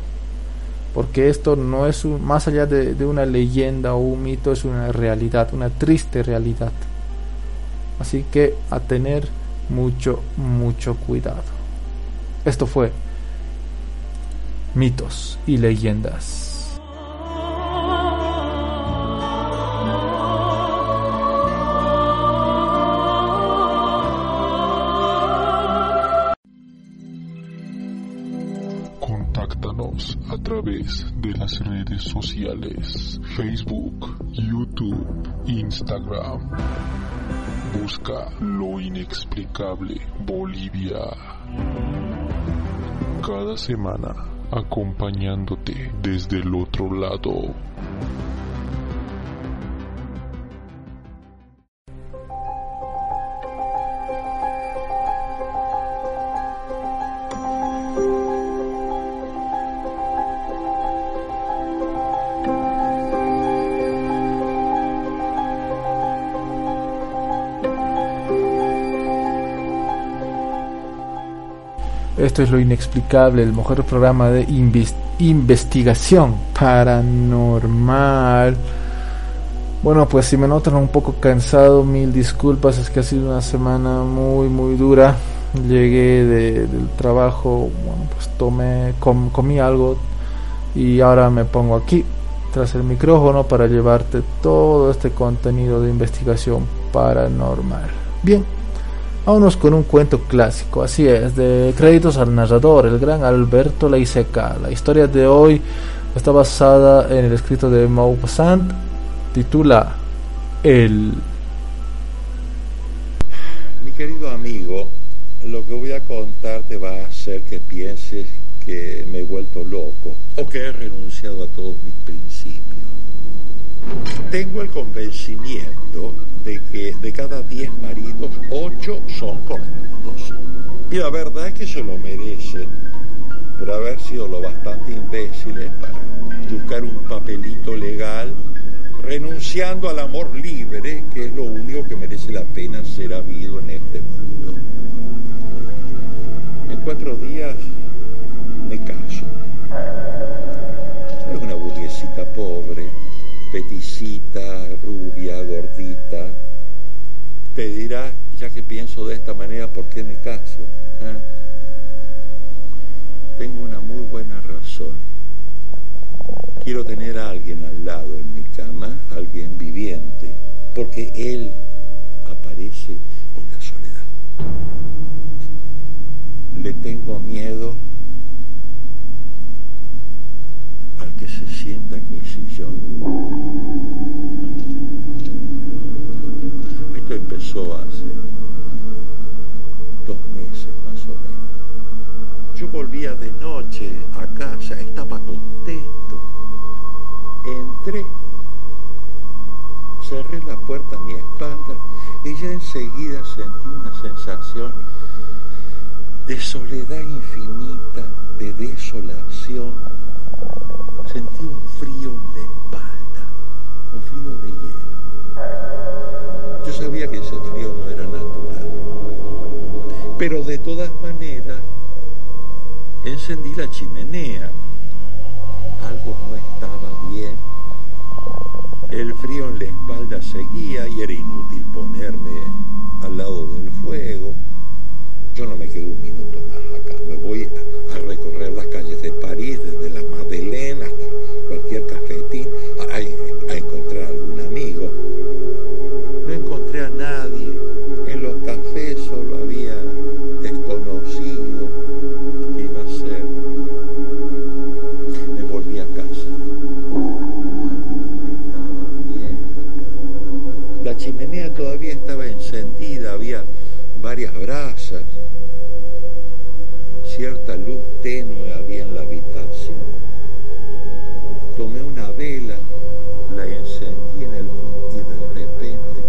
Porque esto no es un, más allá de, de una leyenda o un mito, es una realidad, una triste realidad. Así que a tener mucho, mucho cuidado. Esto fue mitos y leyendas. Las redes sociales, Facebook, YouTube, Instagram. Busca lo inexplicable Bolivia. Cada semana acompañándote desde el otro lado. Esto es lo inexplicable, el mejor programa de investigación paranormal. Bueno, pues si me notan un poco cansado, mil disculpas, es que ha sido una semana muy, muy dura. Llegué del trabajo, bueno, pues tomé, comí algo y ahora me pongo aquí tras el micrófono para llevarte todo este contenido de investigación paranormal. Bien, Vámonos con un cuento clásico, así es, de créditos al narrador, el gran Alberto Leiseca. La historia de hoy está basada en el escrito de Maupassant, titula El. Mi querido amigo, lo que voy a contar te va a hacer que pienses que me he vuelto loco o que he renunciado a todos mis principios. Tengo el convencimiento de que de cada diez maridos, ocho son cornudos. Y la verdad es que se lo merecen por haber sido lo bastante imbéciles para buscar un papelito legal, renunciando al amor libre, que es lo único que merece la pena ser habido en este mundo. En cuatro días me caso. Es una burguesita pobre peticita, rubia, gordita, te dirá, ya que pienso de esta manera, ¿por qué me caso? ¿Ah? tengo una muy buena razón. Quiero tener a alguien al lado en mi cama, alguien viviente, porque él aparece con la soledad. Le tengo miedo al que se sienta en mi sillón. Hace dos meses más o menos. Yo volvía de noche a casa, estaba contento. Entré, cerré la puerta a mi espalda y ya enseguida sentí una sensación de soledad infinita, de desolación. Sentí un frío en la espalda, un frío de hielo. Sabía que ese frío no era natural, pero de todas maneras encendí la chimenea. Algo no estaba bien. El frío en la espalda seguía y era inútil ponerme al lado del fuego. Yo no me quedo un minuto más acá. Me voy tenue había en la habitación. Tomé una vela, la encendí en el y de repente,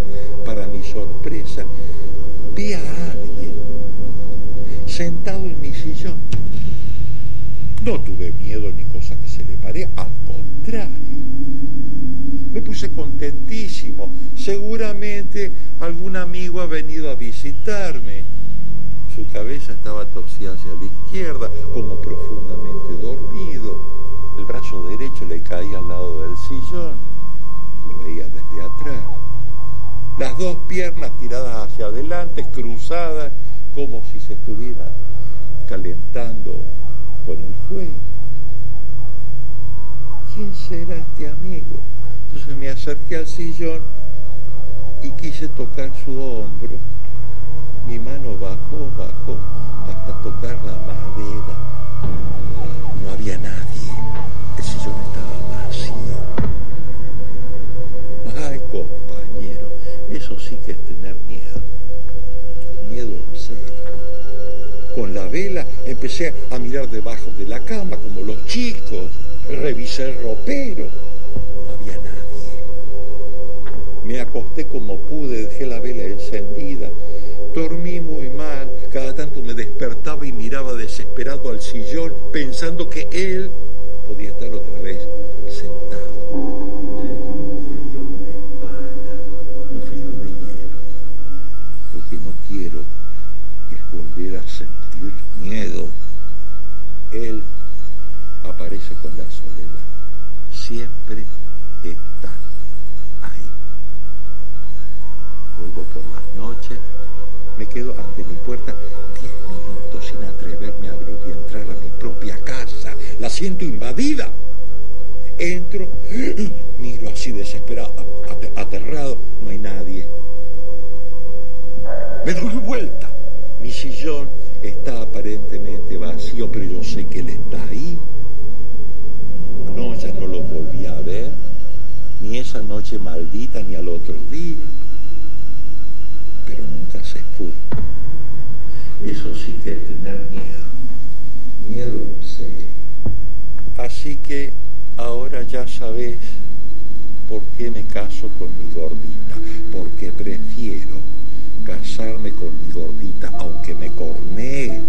para mi sorpresa, vi a alguien sentado en mi sillón. No tuve miedo ni cosa que se le pare, al contrario. Me puse contentísimo. Seguramente algún amigo ha venido a visitarme. Su cabeza estaba torcida hacia la izquierda, como profundamente dormido. El brazo derecho le caía al lado del sillón. Lo veía desde atrás. Las dos piernas tiradas hacia adelante, cruzadas, como si se estuviera calentando con el fuego. ¿Quién será este amigo? Entonces me acerqué al sillón y quise tocar su hombro. Mi mano bajó, bajó hasta tocar la madera. No había nadie. El sillón estaba vacío. Ay, compañero, eso sí que es tener miedo. Miedo en serio. Con la vela empecé a mirar debajo de la cama como los chicos. Revisé el ropero. No había nadie. Me acosté como pude, dejé la vela encendida. Dormí muy mal. Cada tanto me despertaba y miraba desesperado al sillón pensando que él podía estar otra vez sentado. Un frío de hielo. Lo que no quiero es volver a sentir miedo. Él aparece con la soledad. Siempre me quedo ante mi puerta diez minutos sin atreverme a abrir y entrar a mi propia casa. La siento invadida. Entro, miro así desesperado, ate- aterrado, no hay nadie. Me doy vuelta. Mi sillón está aparentemente vacío, pero yo sé que él está ahí. No, ya no lo volví a ver, ni esa noche maldita, ni al otro día. Pero nunca se fue. Eso sí que es tener miedo. Miedo serio. Así que ahora ya sabes por qué me caso con mi gordita. Porque prefiero casarme con mi gordita, aunque me cornee,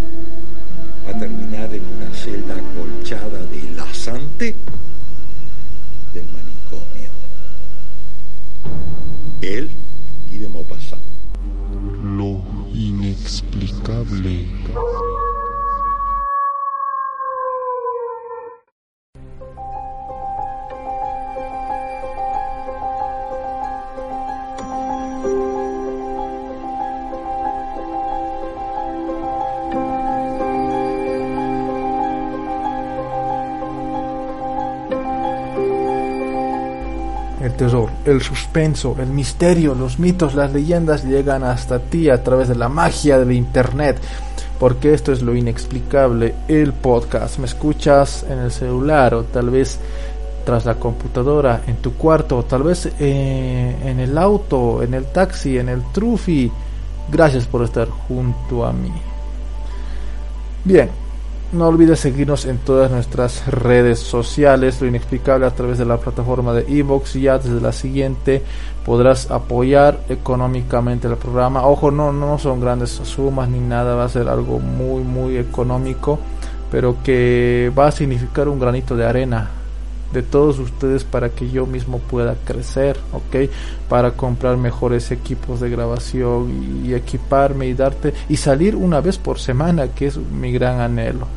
a terminar en una celda acolchada de lasante del manicomio. Él y de Maupassant. Lo inexplicable. Terror, el suspenso, el misterio, los mitos, las leyendas llegan hasta ti a través de la magia del Internet. Porque esto es lo inexplicable, el podcast. Me escuchas en el celular o tal vez tras la computadora, en tu cuarto, tal vez eh, en el auto, en el taxi, en el trufi. Gracias por estar junto a mí. Bien, no olvides seguirnos en todas nuestras redes sociales, lo inexplicable a través de la plataforma de Evox. Ya desde la siguiente podrás apoyar económicamente el programa. Ojo, no, no son grandes sumas ni nada, va a ser algo muy, muy económico, pero que va a significar un granito de arena de todos ustedes para que yo mismo pueda crecer, ¿ok? Para comprar mejores equipos de grabación y, equiparme y darte y salir una vez por semana, que es mi gran anhelo.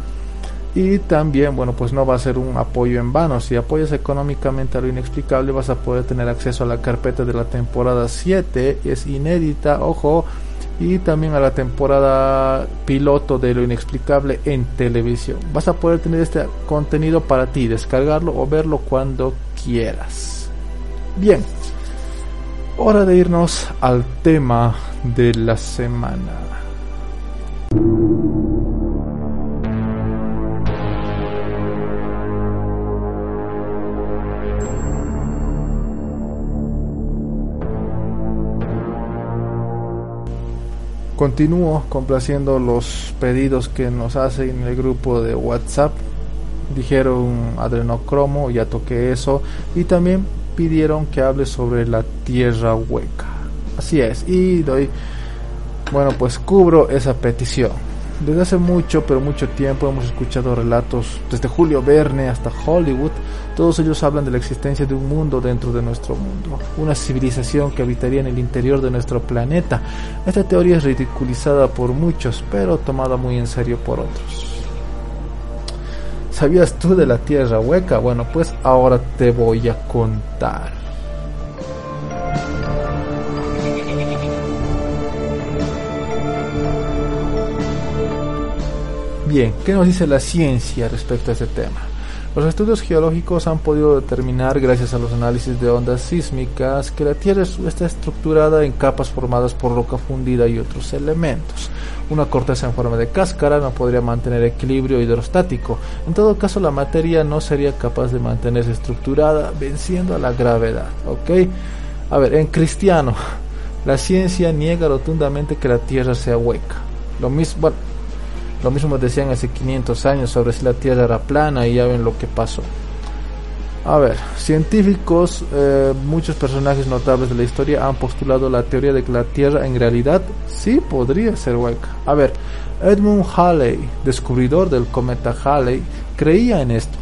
Y también, bueno, pues no va a ser un apoyo en vano. Si apoyas económicamente a lo inexplicable, vas a poder tener acceso a la carpeta de la temporada 7. Es inédita, ojo y también a la temporada piloto de lo inexplicable en televisión. Vas a poder tener este contenido para ti, descargarlo o verlo cuando quieras. Bien, hora de irnos al tema de la semana. Continúo complaciendo los pedidos que nos hacen en el grupo de WhatsApp. Dijeron adrenocromo, ya toqué eso. Y también pidieron que hable sobre la tierra hueca. Así es, y doy, bueno, pues cubro esa petición. Desde hace mucho, pero mucho tiempo hemos escuchado relatos, desde Julio Verne hasta Hollywood, todos ellos hablan de la existencia de un mundo dentro de nuestro mundo, una civilización que habitaría en el interior de nuestro planeta. Esta teoría es ridiculizada por muchos, pero tomada muy en serio por otros. ¿Sabías tú de la Tierra hueca? Bueno, pues ahora te voy a contar. Bien, ¿qué nos dice la ciencia respecto a este tema? Los estudios geológicos han podido determinar, gracias a los análisis de ondas sísmicas, que la Tierra está estructurada en capas formadas por roca fundida y otros elementos. Una corteza en forma de cáscara no podría mantener equilibrio hidrostático. En todo caso, la materia no sería capaz de mantenerse estructurada, venciendo a la gravedad. A ver, en cristiano, la ciencia niega rotundamente que la Tierra sea hueca. Lo mismo, lo mismo decían hace 500 años sobre si la Tierra era plana y ya ven lo que pasó. A ver, científicos, eh, muchos personajes notables de la historia han postulado la teoría de que la Tierra en realidad sí podría ser hueca. A ver, Edmund Halley, descubridor del cometa Halley, creía en esto.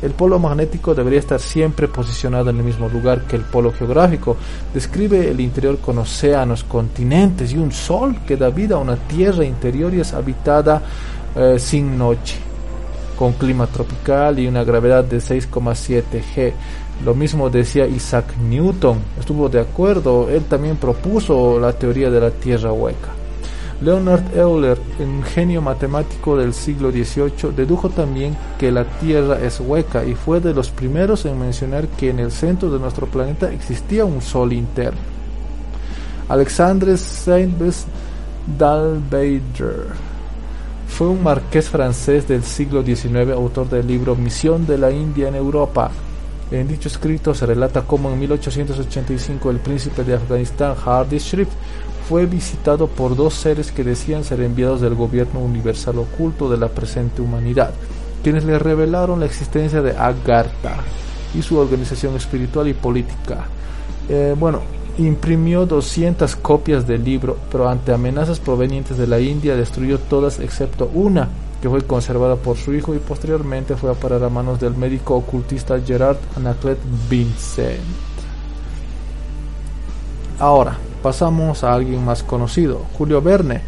El polo magnético debería estar siempre posicionado en el mismo lugar que el polo geográfico. Describe el interior con océanos, continentes y un sol que da vida a una tierra interior y es habitada eh, sin noche, con clima tropical y una gravedad de 6,7 G. Lo mismo decía Isaac Newton, estuvo de acuerdo, él también propuso la teoría de la tierra hueca. Leonard Euler, un genio matemático del siglo XVIII, dedujo también que la Tierra es hueca y fue de los primeros en mencionar que en el centro de nuestro planeta existía un sol interno. Alexandre Saint-Bes d'Albaider fue un marqués francés del siglo XIX, autor del libro Misión de la India en Europa. En dicho escrito se relata cómo en 1885 el príncipe de Afganistán, Hardy Sharif, fue visitado por dos seres que decían ser enviados del gobierno universal oculto de la presente humanidad, quienes le revelaron la existencia de Agartha y su organización espiritual y política. Eh, bueno, imprimió 200 copias del libro, pero ante amenazas provenientes de la India destruyó todas excepto una, que fue conservada por su hijo y posteriormente fue a parar a manos del médico ocultista Gerard Anaclet Vincent. Ahora, pasamos a alguien más conocido, Julio Verne,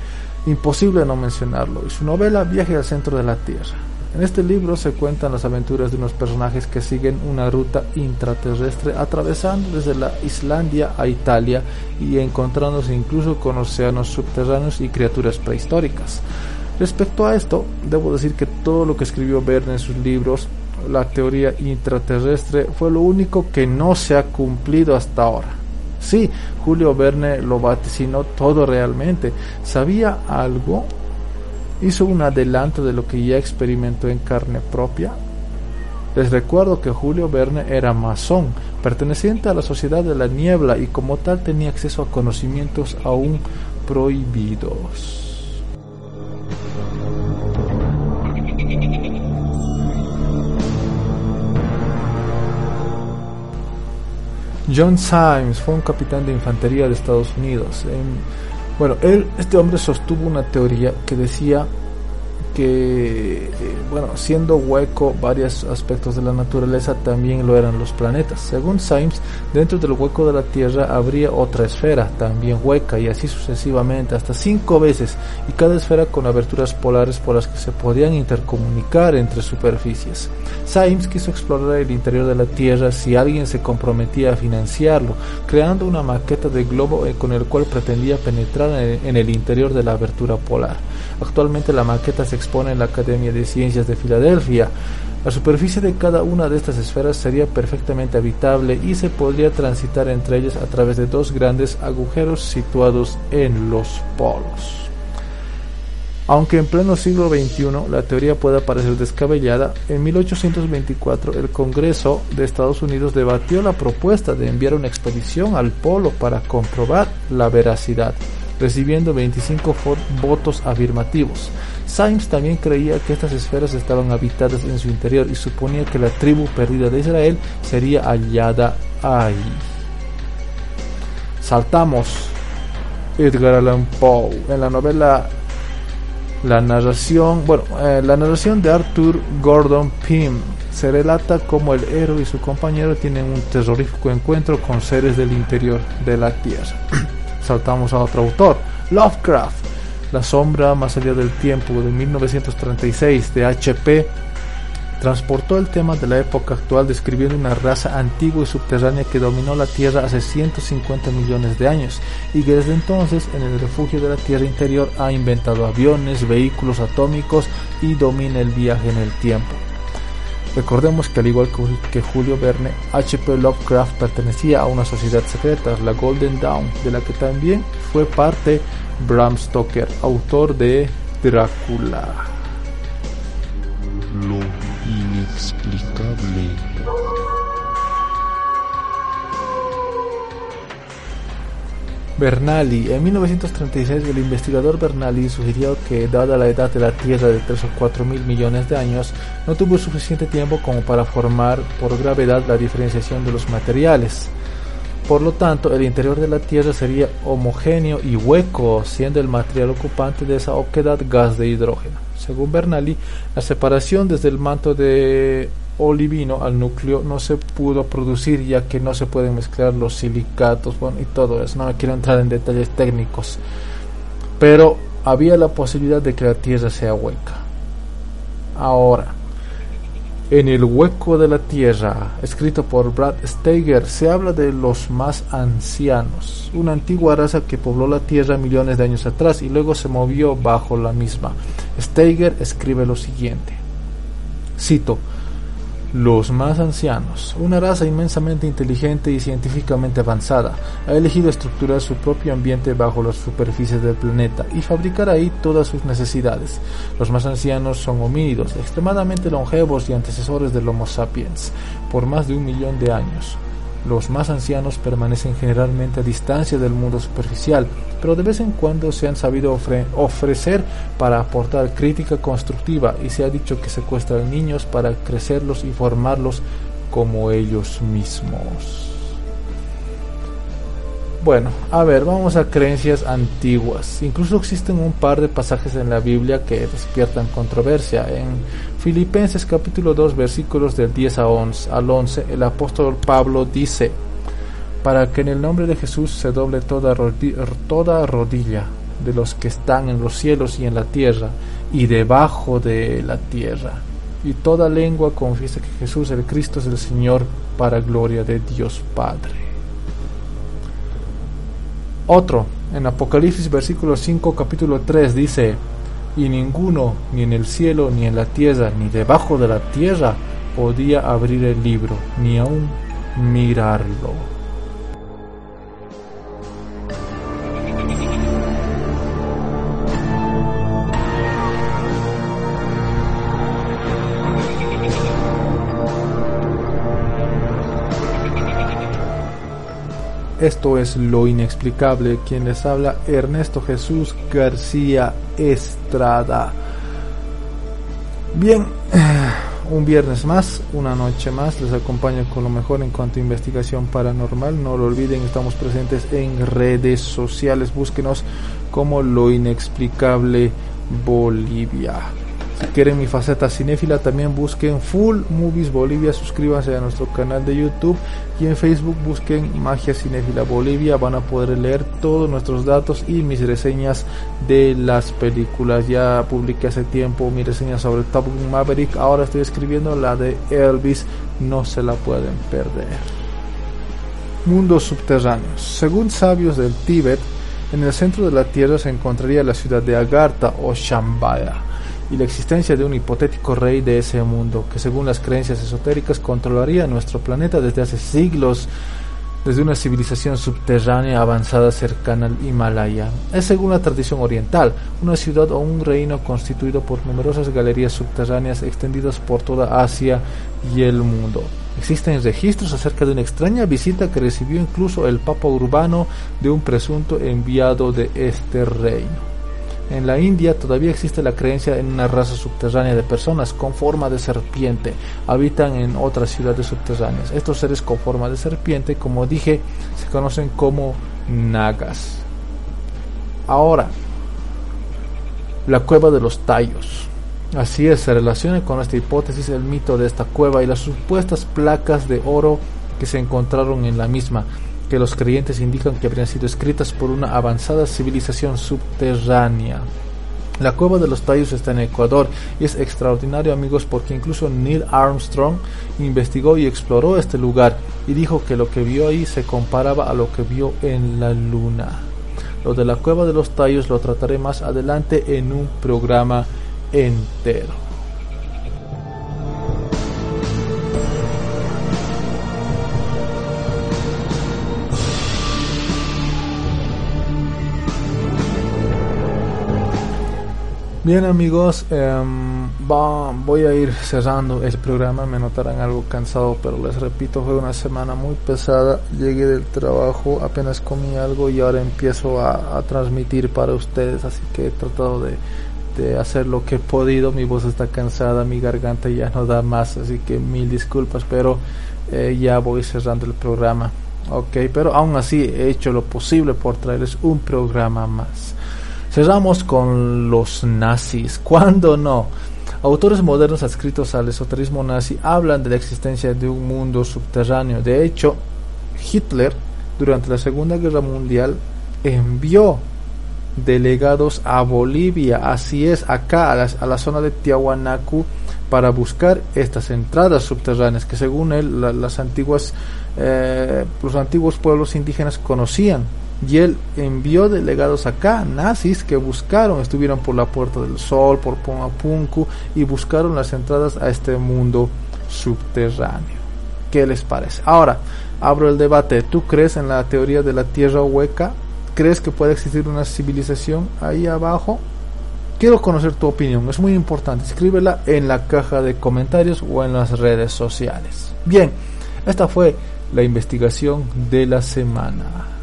imposible no mencionarlo, y su novela Viaje al centro de la Tierra. En este libro se cuentan las aventuras de unos personajes que siguen una ruta intraterrestre atravesando desde la Islandia a Italia y encontrándose incluso con océanos subterráneos y criaturas prehistóricas. Respecto a esto, debo decir que todo lo que escribió Verne en sus libros la teoría intraterrestre fue lo único que no se ha cumplido hasta ahora. Sí, Julio Verne lo vaticinó todo realmente. ¿Sabía algo? ¿Hizo un adelanto de lo que ya experimentó en carne propia? Les recuerdo que Julio Verne era masón, perteneciente a la Sociedad de la Niebla y como tal tenía acceso a conocimientos aún prohibidos. John Symes fue un capitán de infantería de Estados Unidos. bueno, él, este hombre sostuvo una teoría que decía que, eh, bueno, siendo hueco varios aspectos de la naturaleza, también lo eran los planetas. Según Symes, dentro del hueco de la Tierra habría otra esfera, también hueca, y así sucesivamente, hasta cinco veces, y cada esfera con aberturas polares por las que se podían intercomunicar entre superficies. Symes quiso explorar el interior de la Tierra si alguien se comprometía a financiarlo, creando una maqueta de globo eh, con el cual pretendía penetrar en el interior de la abertura polar. Actualmente la maqueta se expone en la Academia de Ciencias de Filadelfia. La superficie de cada una de estas esferas sería perfectamente habitable y se podría transitar entre ellas a través de dos grandes agujeros situados en los polos. Aunque en pleno siglo XXI la teoría pueda parecer descabellada, en 1824 el Congreso de Estados Unidos debatió la propuesta de enviar una expedición al polo para comprobar la veracidad recibiendo 25 votos afirmativos. Symes también creía que estas esferas estaban habitadas en su interior y suponía que la tribu perdida de Israel sería hallada ahí. Saltamos Edgar Allan Poe en la novela la narración, bueno, eh, la narración de Arthur Gordon Pym se relata como el héroe y su compañero tienen un terrorífico encuentro con seres del interior de la Tierra. saltamos a otro autor, Lovecraft, La sombra más allá del tiempo de 1936 de HP, transportó el tema de la época actual describiendo una raza antigua y subterránea que dominó la Tierra hace 150 millones de años y que desde entonces en el refugio de la Tierra interior ha inventado aviones, vehículos atómicos y domina el viaje en el tiempo. Recordemos que al igual que Julio Verne, H.P. Lovecraft pertenecía a una sociedad secreta, la Golden Dawn, de la que también fue parte Bram Stoker, autor de Drácula. Lo inexplicable. Bernali. En 1936 el investigador Bernali sugirió que dada la edad de la Tierra de 3 o 4 mil millones de años, no tuvo suficiente tiempo como para formar por gravedad la diferenciación de los materiales. Por lo tanto, el interior de la Tierra sería homogéneo y hueco, siendo el material ocupante de esa oquedad gas de hidrógeno. Según Bernali, la separación desde el manto de olivino al núcleo no se pudo producir ya que no se pueden mezclar los silicatos y todo eso. No me quiero entrar en detalles técnicos. Pero había la posibilidad de que la Tierra sea hueca. Ahora, en el hueco de la Tierra, escrito por Brad Steiger, se habla de los más ancianos, una antigua raza que pobló la Tierra millones de años atrás y luego se movió bajo la misma. Steiger escribe lo siguiente. Cito, los más ancianos, una raza inmensamente inteligente y científicamente avanzada, ha elegido estructurar su propio ambiente bajo las superficies del planeta y fabricar ahí todas sus necesidades. Los más ancianos son homínidos, extremadamente longevos y antecesores del Homo sapiens, por más de un millón de años. Los más ancianos permanecen generalmente a distancia del mundo superficial, pero de vez en cuando se han sabido ofrecer para aportar crítica constructiva y se ha dicho que secuestran niños para crecerlos y formarlos como ellos mismos. Bueno, a ver, vamos a creencias antiguas. Incluso existen un par de pasajes en la Biblia que despiertan controversia. En Filipenses capítulo 2 versículos del 10 a 11, al 11, el apóstol Pablo dice, para que en el nombre de Jesús se doble toda rodilla, toda rodilla de los que están en los cielos y en la tierra y debajo de la tierra, y toda lengua confiese que Jesús el Cristo es el Señor para gloria de Dios Padre. Otro, en Apocalipsis versículo 5 capítulo 3 dice, y ninguno, ni en el cielo, ni en la tierra, ni debajo de la tierra, podía abrir el libro, ni aún mirarlo. Esto es lo inexplicable. Quien les habla, Ernesto Jesús García Estrada. Bien, un viernes más, una noche más, les acompaño con lo mejor en cuanto a investigación paranormal. No lo olviden, estamos presentes en redes sociales. Búsquenos como lo inexplicable Bolivia. Si quieren mi faceta cinéfila, también busquen Full Movies Bolivia, suscríbanse a nuestro canal de YouTube y en Facebook busquen Magia Cinéfila Bolivia, van a poder leer todos nuestros datos y mis reseñas de las películas. Ya publiqué hace tiempo mi reseña sobre Top Maverick, ahora estoy escribiendo la de Elvis, no se la pueden perder. Mundos subterráneos. Según sabios del Tíbet, en el centro de la Tierra se encontraría la ciudad de Agartha o Shambhala y la existencia de un hipotético rey de ese mundo, que según las creencias esotéricas controlaría nuestro planeta desde hace siglos, desde una civilización subterránea avanzada cercana al Himalaya. Es según la tradición oriental, una ciudad o un reino constituido por numerosas galerías subterráneas extendidas por toda Asia y el mundo. Existen registros acerca de una extraña visita que recibió incluso el Papa Urbano de un presunto enviado de este reino. En la India todavía existe la creencia en una raza subterránea de personas con forma de serpiente. Habitan en otras ciudades subterráneas. Estos seres con forma de serpiente, como dije, se conocen como nagas. Ahora, la cueva de los tallos. Así es, se relaciona con esta hipótesis el mito de esta cueva y las supuestas placas de oro que se encontraron en la misma que los creyentes indican que habrían sido escritas por una avanzada civilización subterránea. La cueva de los tallos está en Ecuador y es extraordinario amigos porque incluso Neil Armstrong investigó y exploró este lugar y dijo que lo que vio ahí se comparaba a lo que vio en la luna. Lo de la cueva de los tallos lo trataré más adelante en un programa entero. Bien amigos, em, voy a ir cerrando el programa, me notarán algo cansado, pero les repito, fue una semana muy pesada, llegué del trabajo, apenas comí algo y ahora empiezo a, transmitir para ustedes, así que he tratado de, hacer lo que he podido, mi voz está cansada, mi garganta ya no da más, así que mil disculpas, pero eh, ya voy cerrando el programa, ok, pero aún así he hecho lo posible por traerles un programa más. Cerramos con los nazis. ¿Cuándo no? Autores modernos adscritos al esoterismo nazi hablan de la existencia de un mundo subterráneo. De hecho, Hitler, durante la Segunda Guerra Mundial, envió delegados a Bolivia, así es, acá a la, zona de Tiahuanacu, para buscar estas entradas subterráneas que según él las antiguas, eh, los antiguos pueblos indígenas conocían y él envió delegados acá, nazis, que buscaron, estuvieron por la Puerta del Sol, por Pumapunku y buscaron las entradas a este mundo subterráneo. ¿Qué les parece? Ahora, abro el debate. ¿Tú crees en la teoría de la Tierra hueca? ¿Crees que puede existir una civilización ahí abajo? Quiero conocer tu opinión, es muy importante. Escríbela en la caja de comentarios o en las redes sociales. Bien, esta fue la investigación de la semana.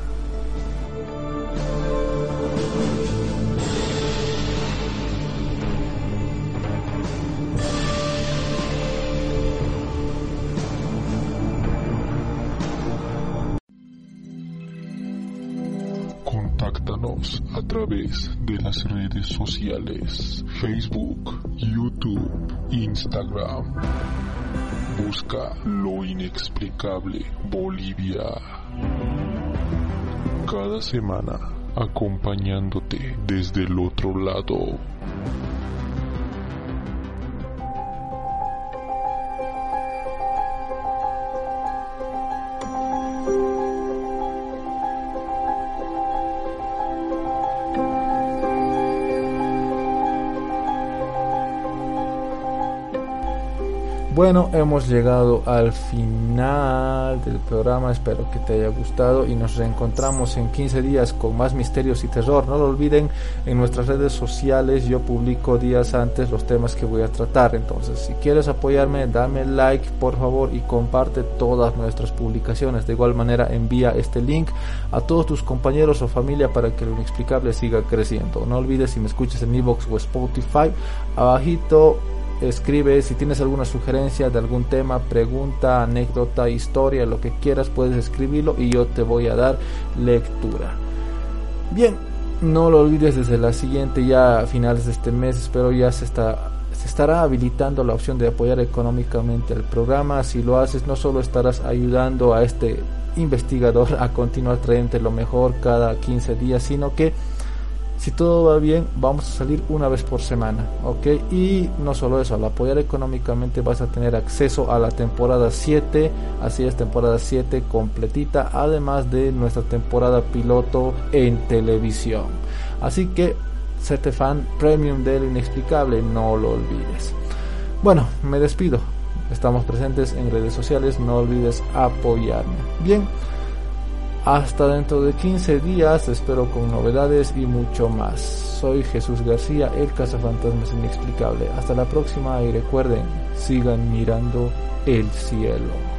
Través de las redes sociales, Facebook, YouTube, Instagram. Busca lo inexplicable Bolivia. Cada semana acompañándote desde el otro lado. Bueno, hemos llegado al final del programa, espero que te haya gustado y nos reencontramos en 15 días con más misterios y terror. No lo olviden, en nuestras redes sociales yo publico días antes los temas que voy a tratar, entonces si quieres apoyarme, dame like por favor y comparte todas nuestras publicaciones. De igual manera envía este link a todos tus compañeros o familia para que lo inexplicable siga creciendo. No olvides si me escuchas en Evox o Spotify, abajito escribe si tienes alguna sugerencia de algún tema, pregunta, anécdota, historia, lo que quieras, puedes escribirlo y yo te voy a dar lectura. Bien, no lo olvides desde la siguiente ya a finales de este mes, espero ya se está se estará habilitando la opción de apoyar económicamente el programa. Si lo haces, no solo estarás ayudando a este investigador a continuar trayendo lo mejor cada 15 días, sino que si todo va bien, vamos a salir una vez por semana, ¿ok? Y no solo eso, al apoyar económicamente vas a tener acceso a la temporada 7, así es, temporada 7 completita, además de nuestra temporada piloto en televisión. Así que, sete fan premium del inexplicable, no lo olvides. Bueno, me despido. Estamos presentes en redes sociales, no olvides apoyarme. Bien. Hasta dentro de 15 días, espero con novedades y mucho más. Soy Jesús García, el cazafantasmas inexplicable. Hasta la próxima y recuerden, sigan mirando el cielo.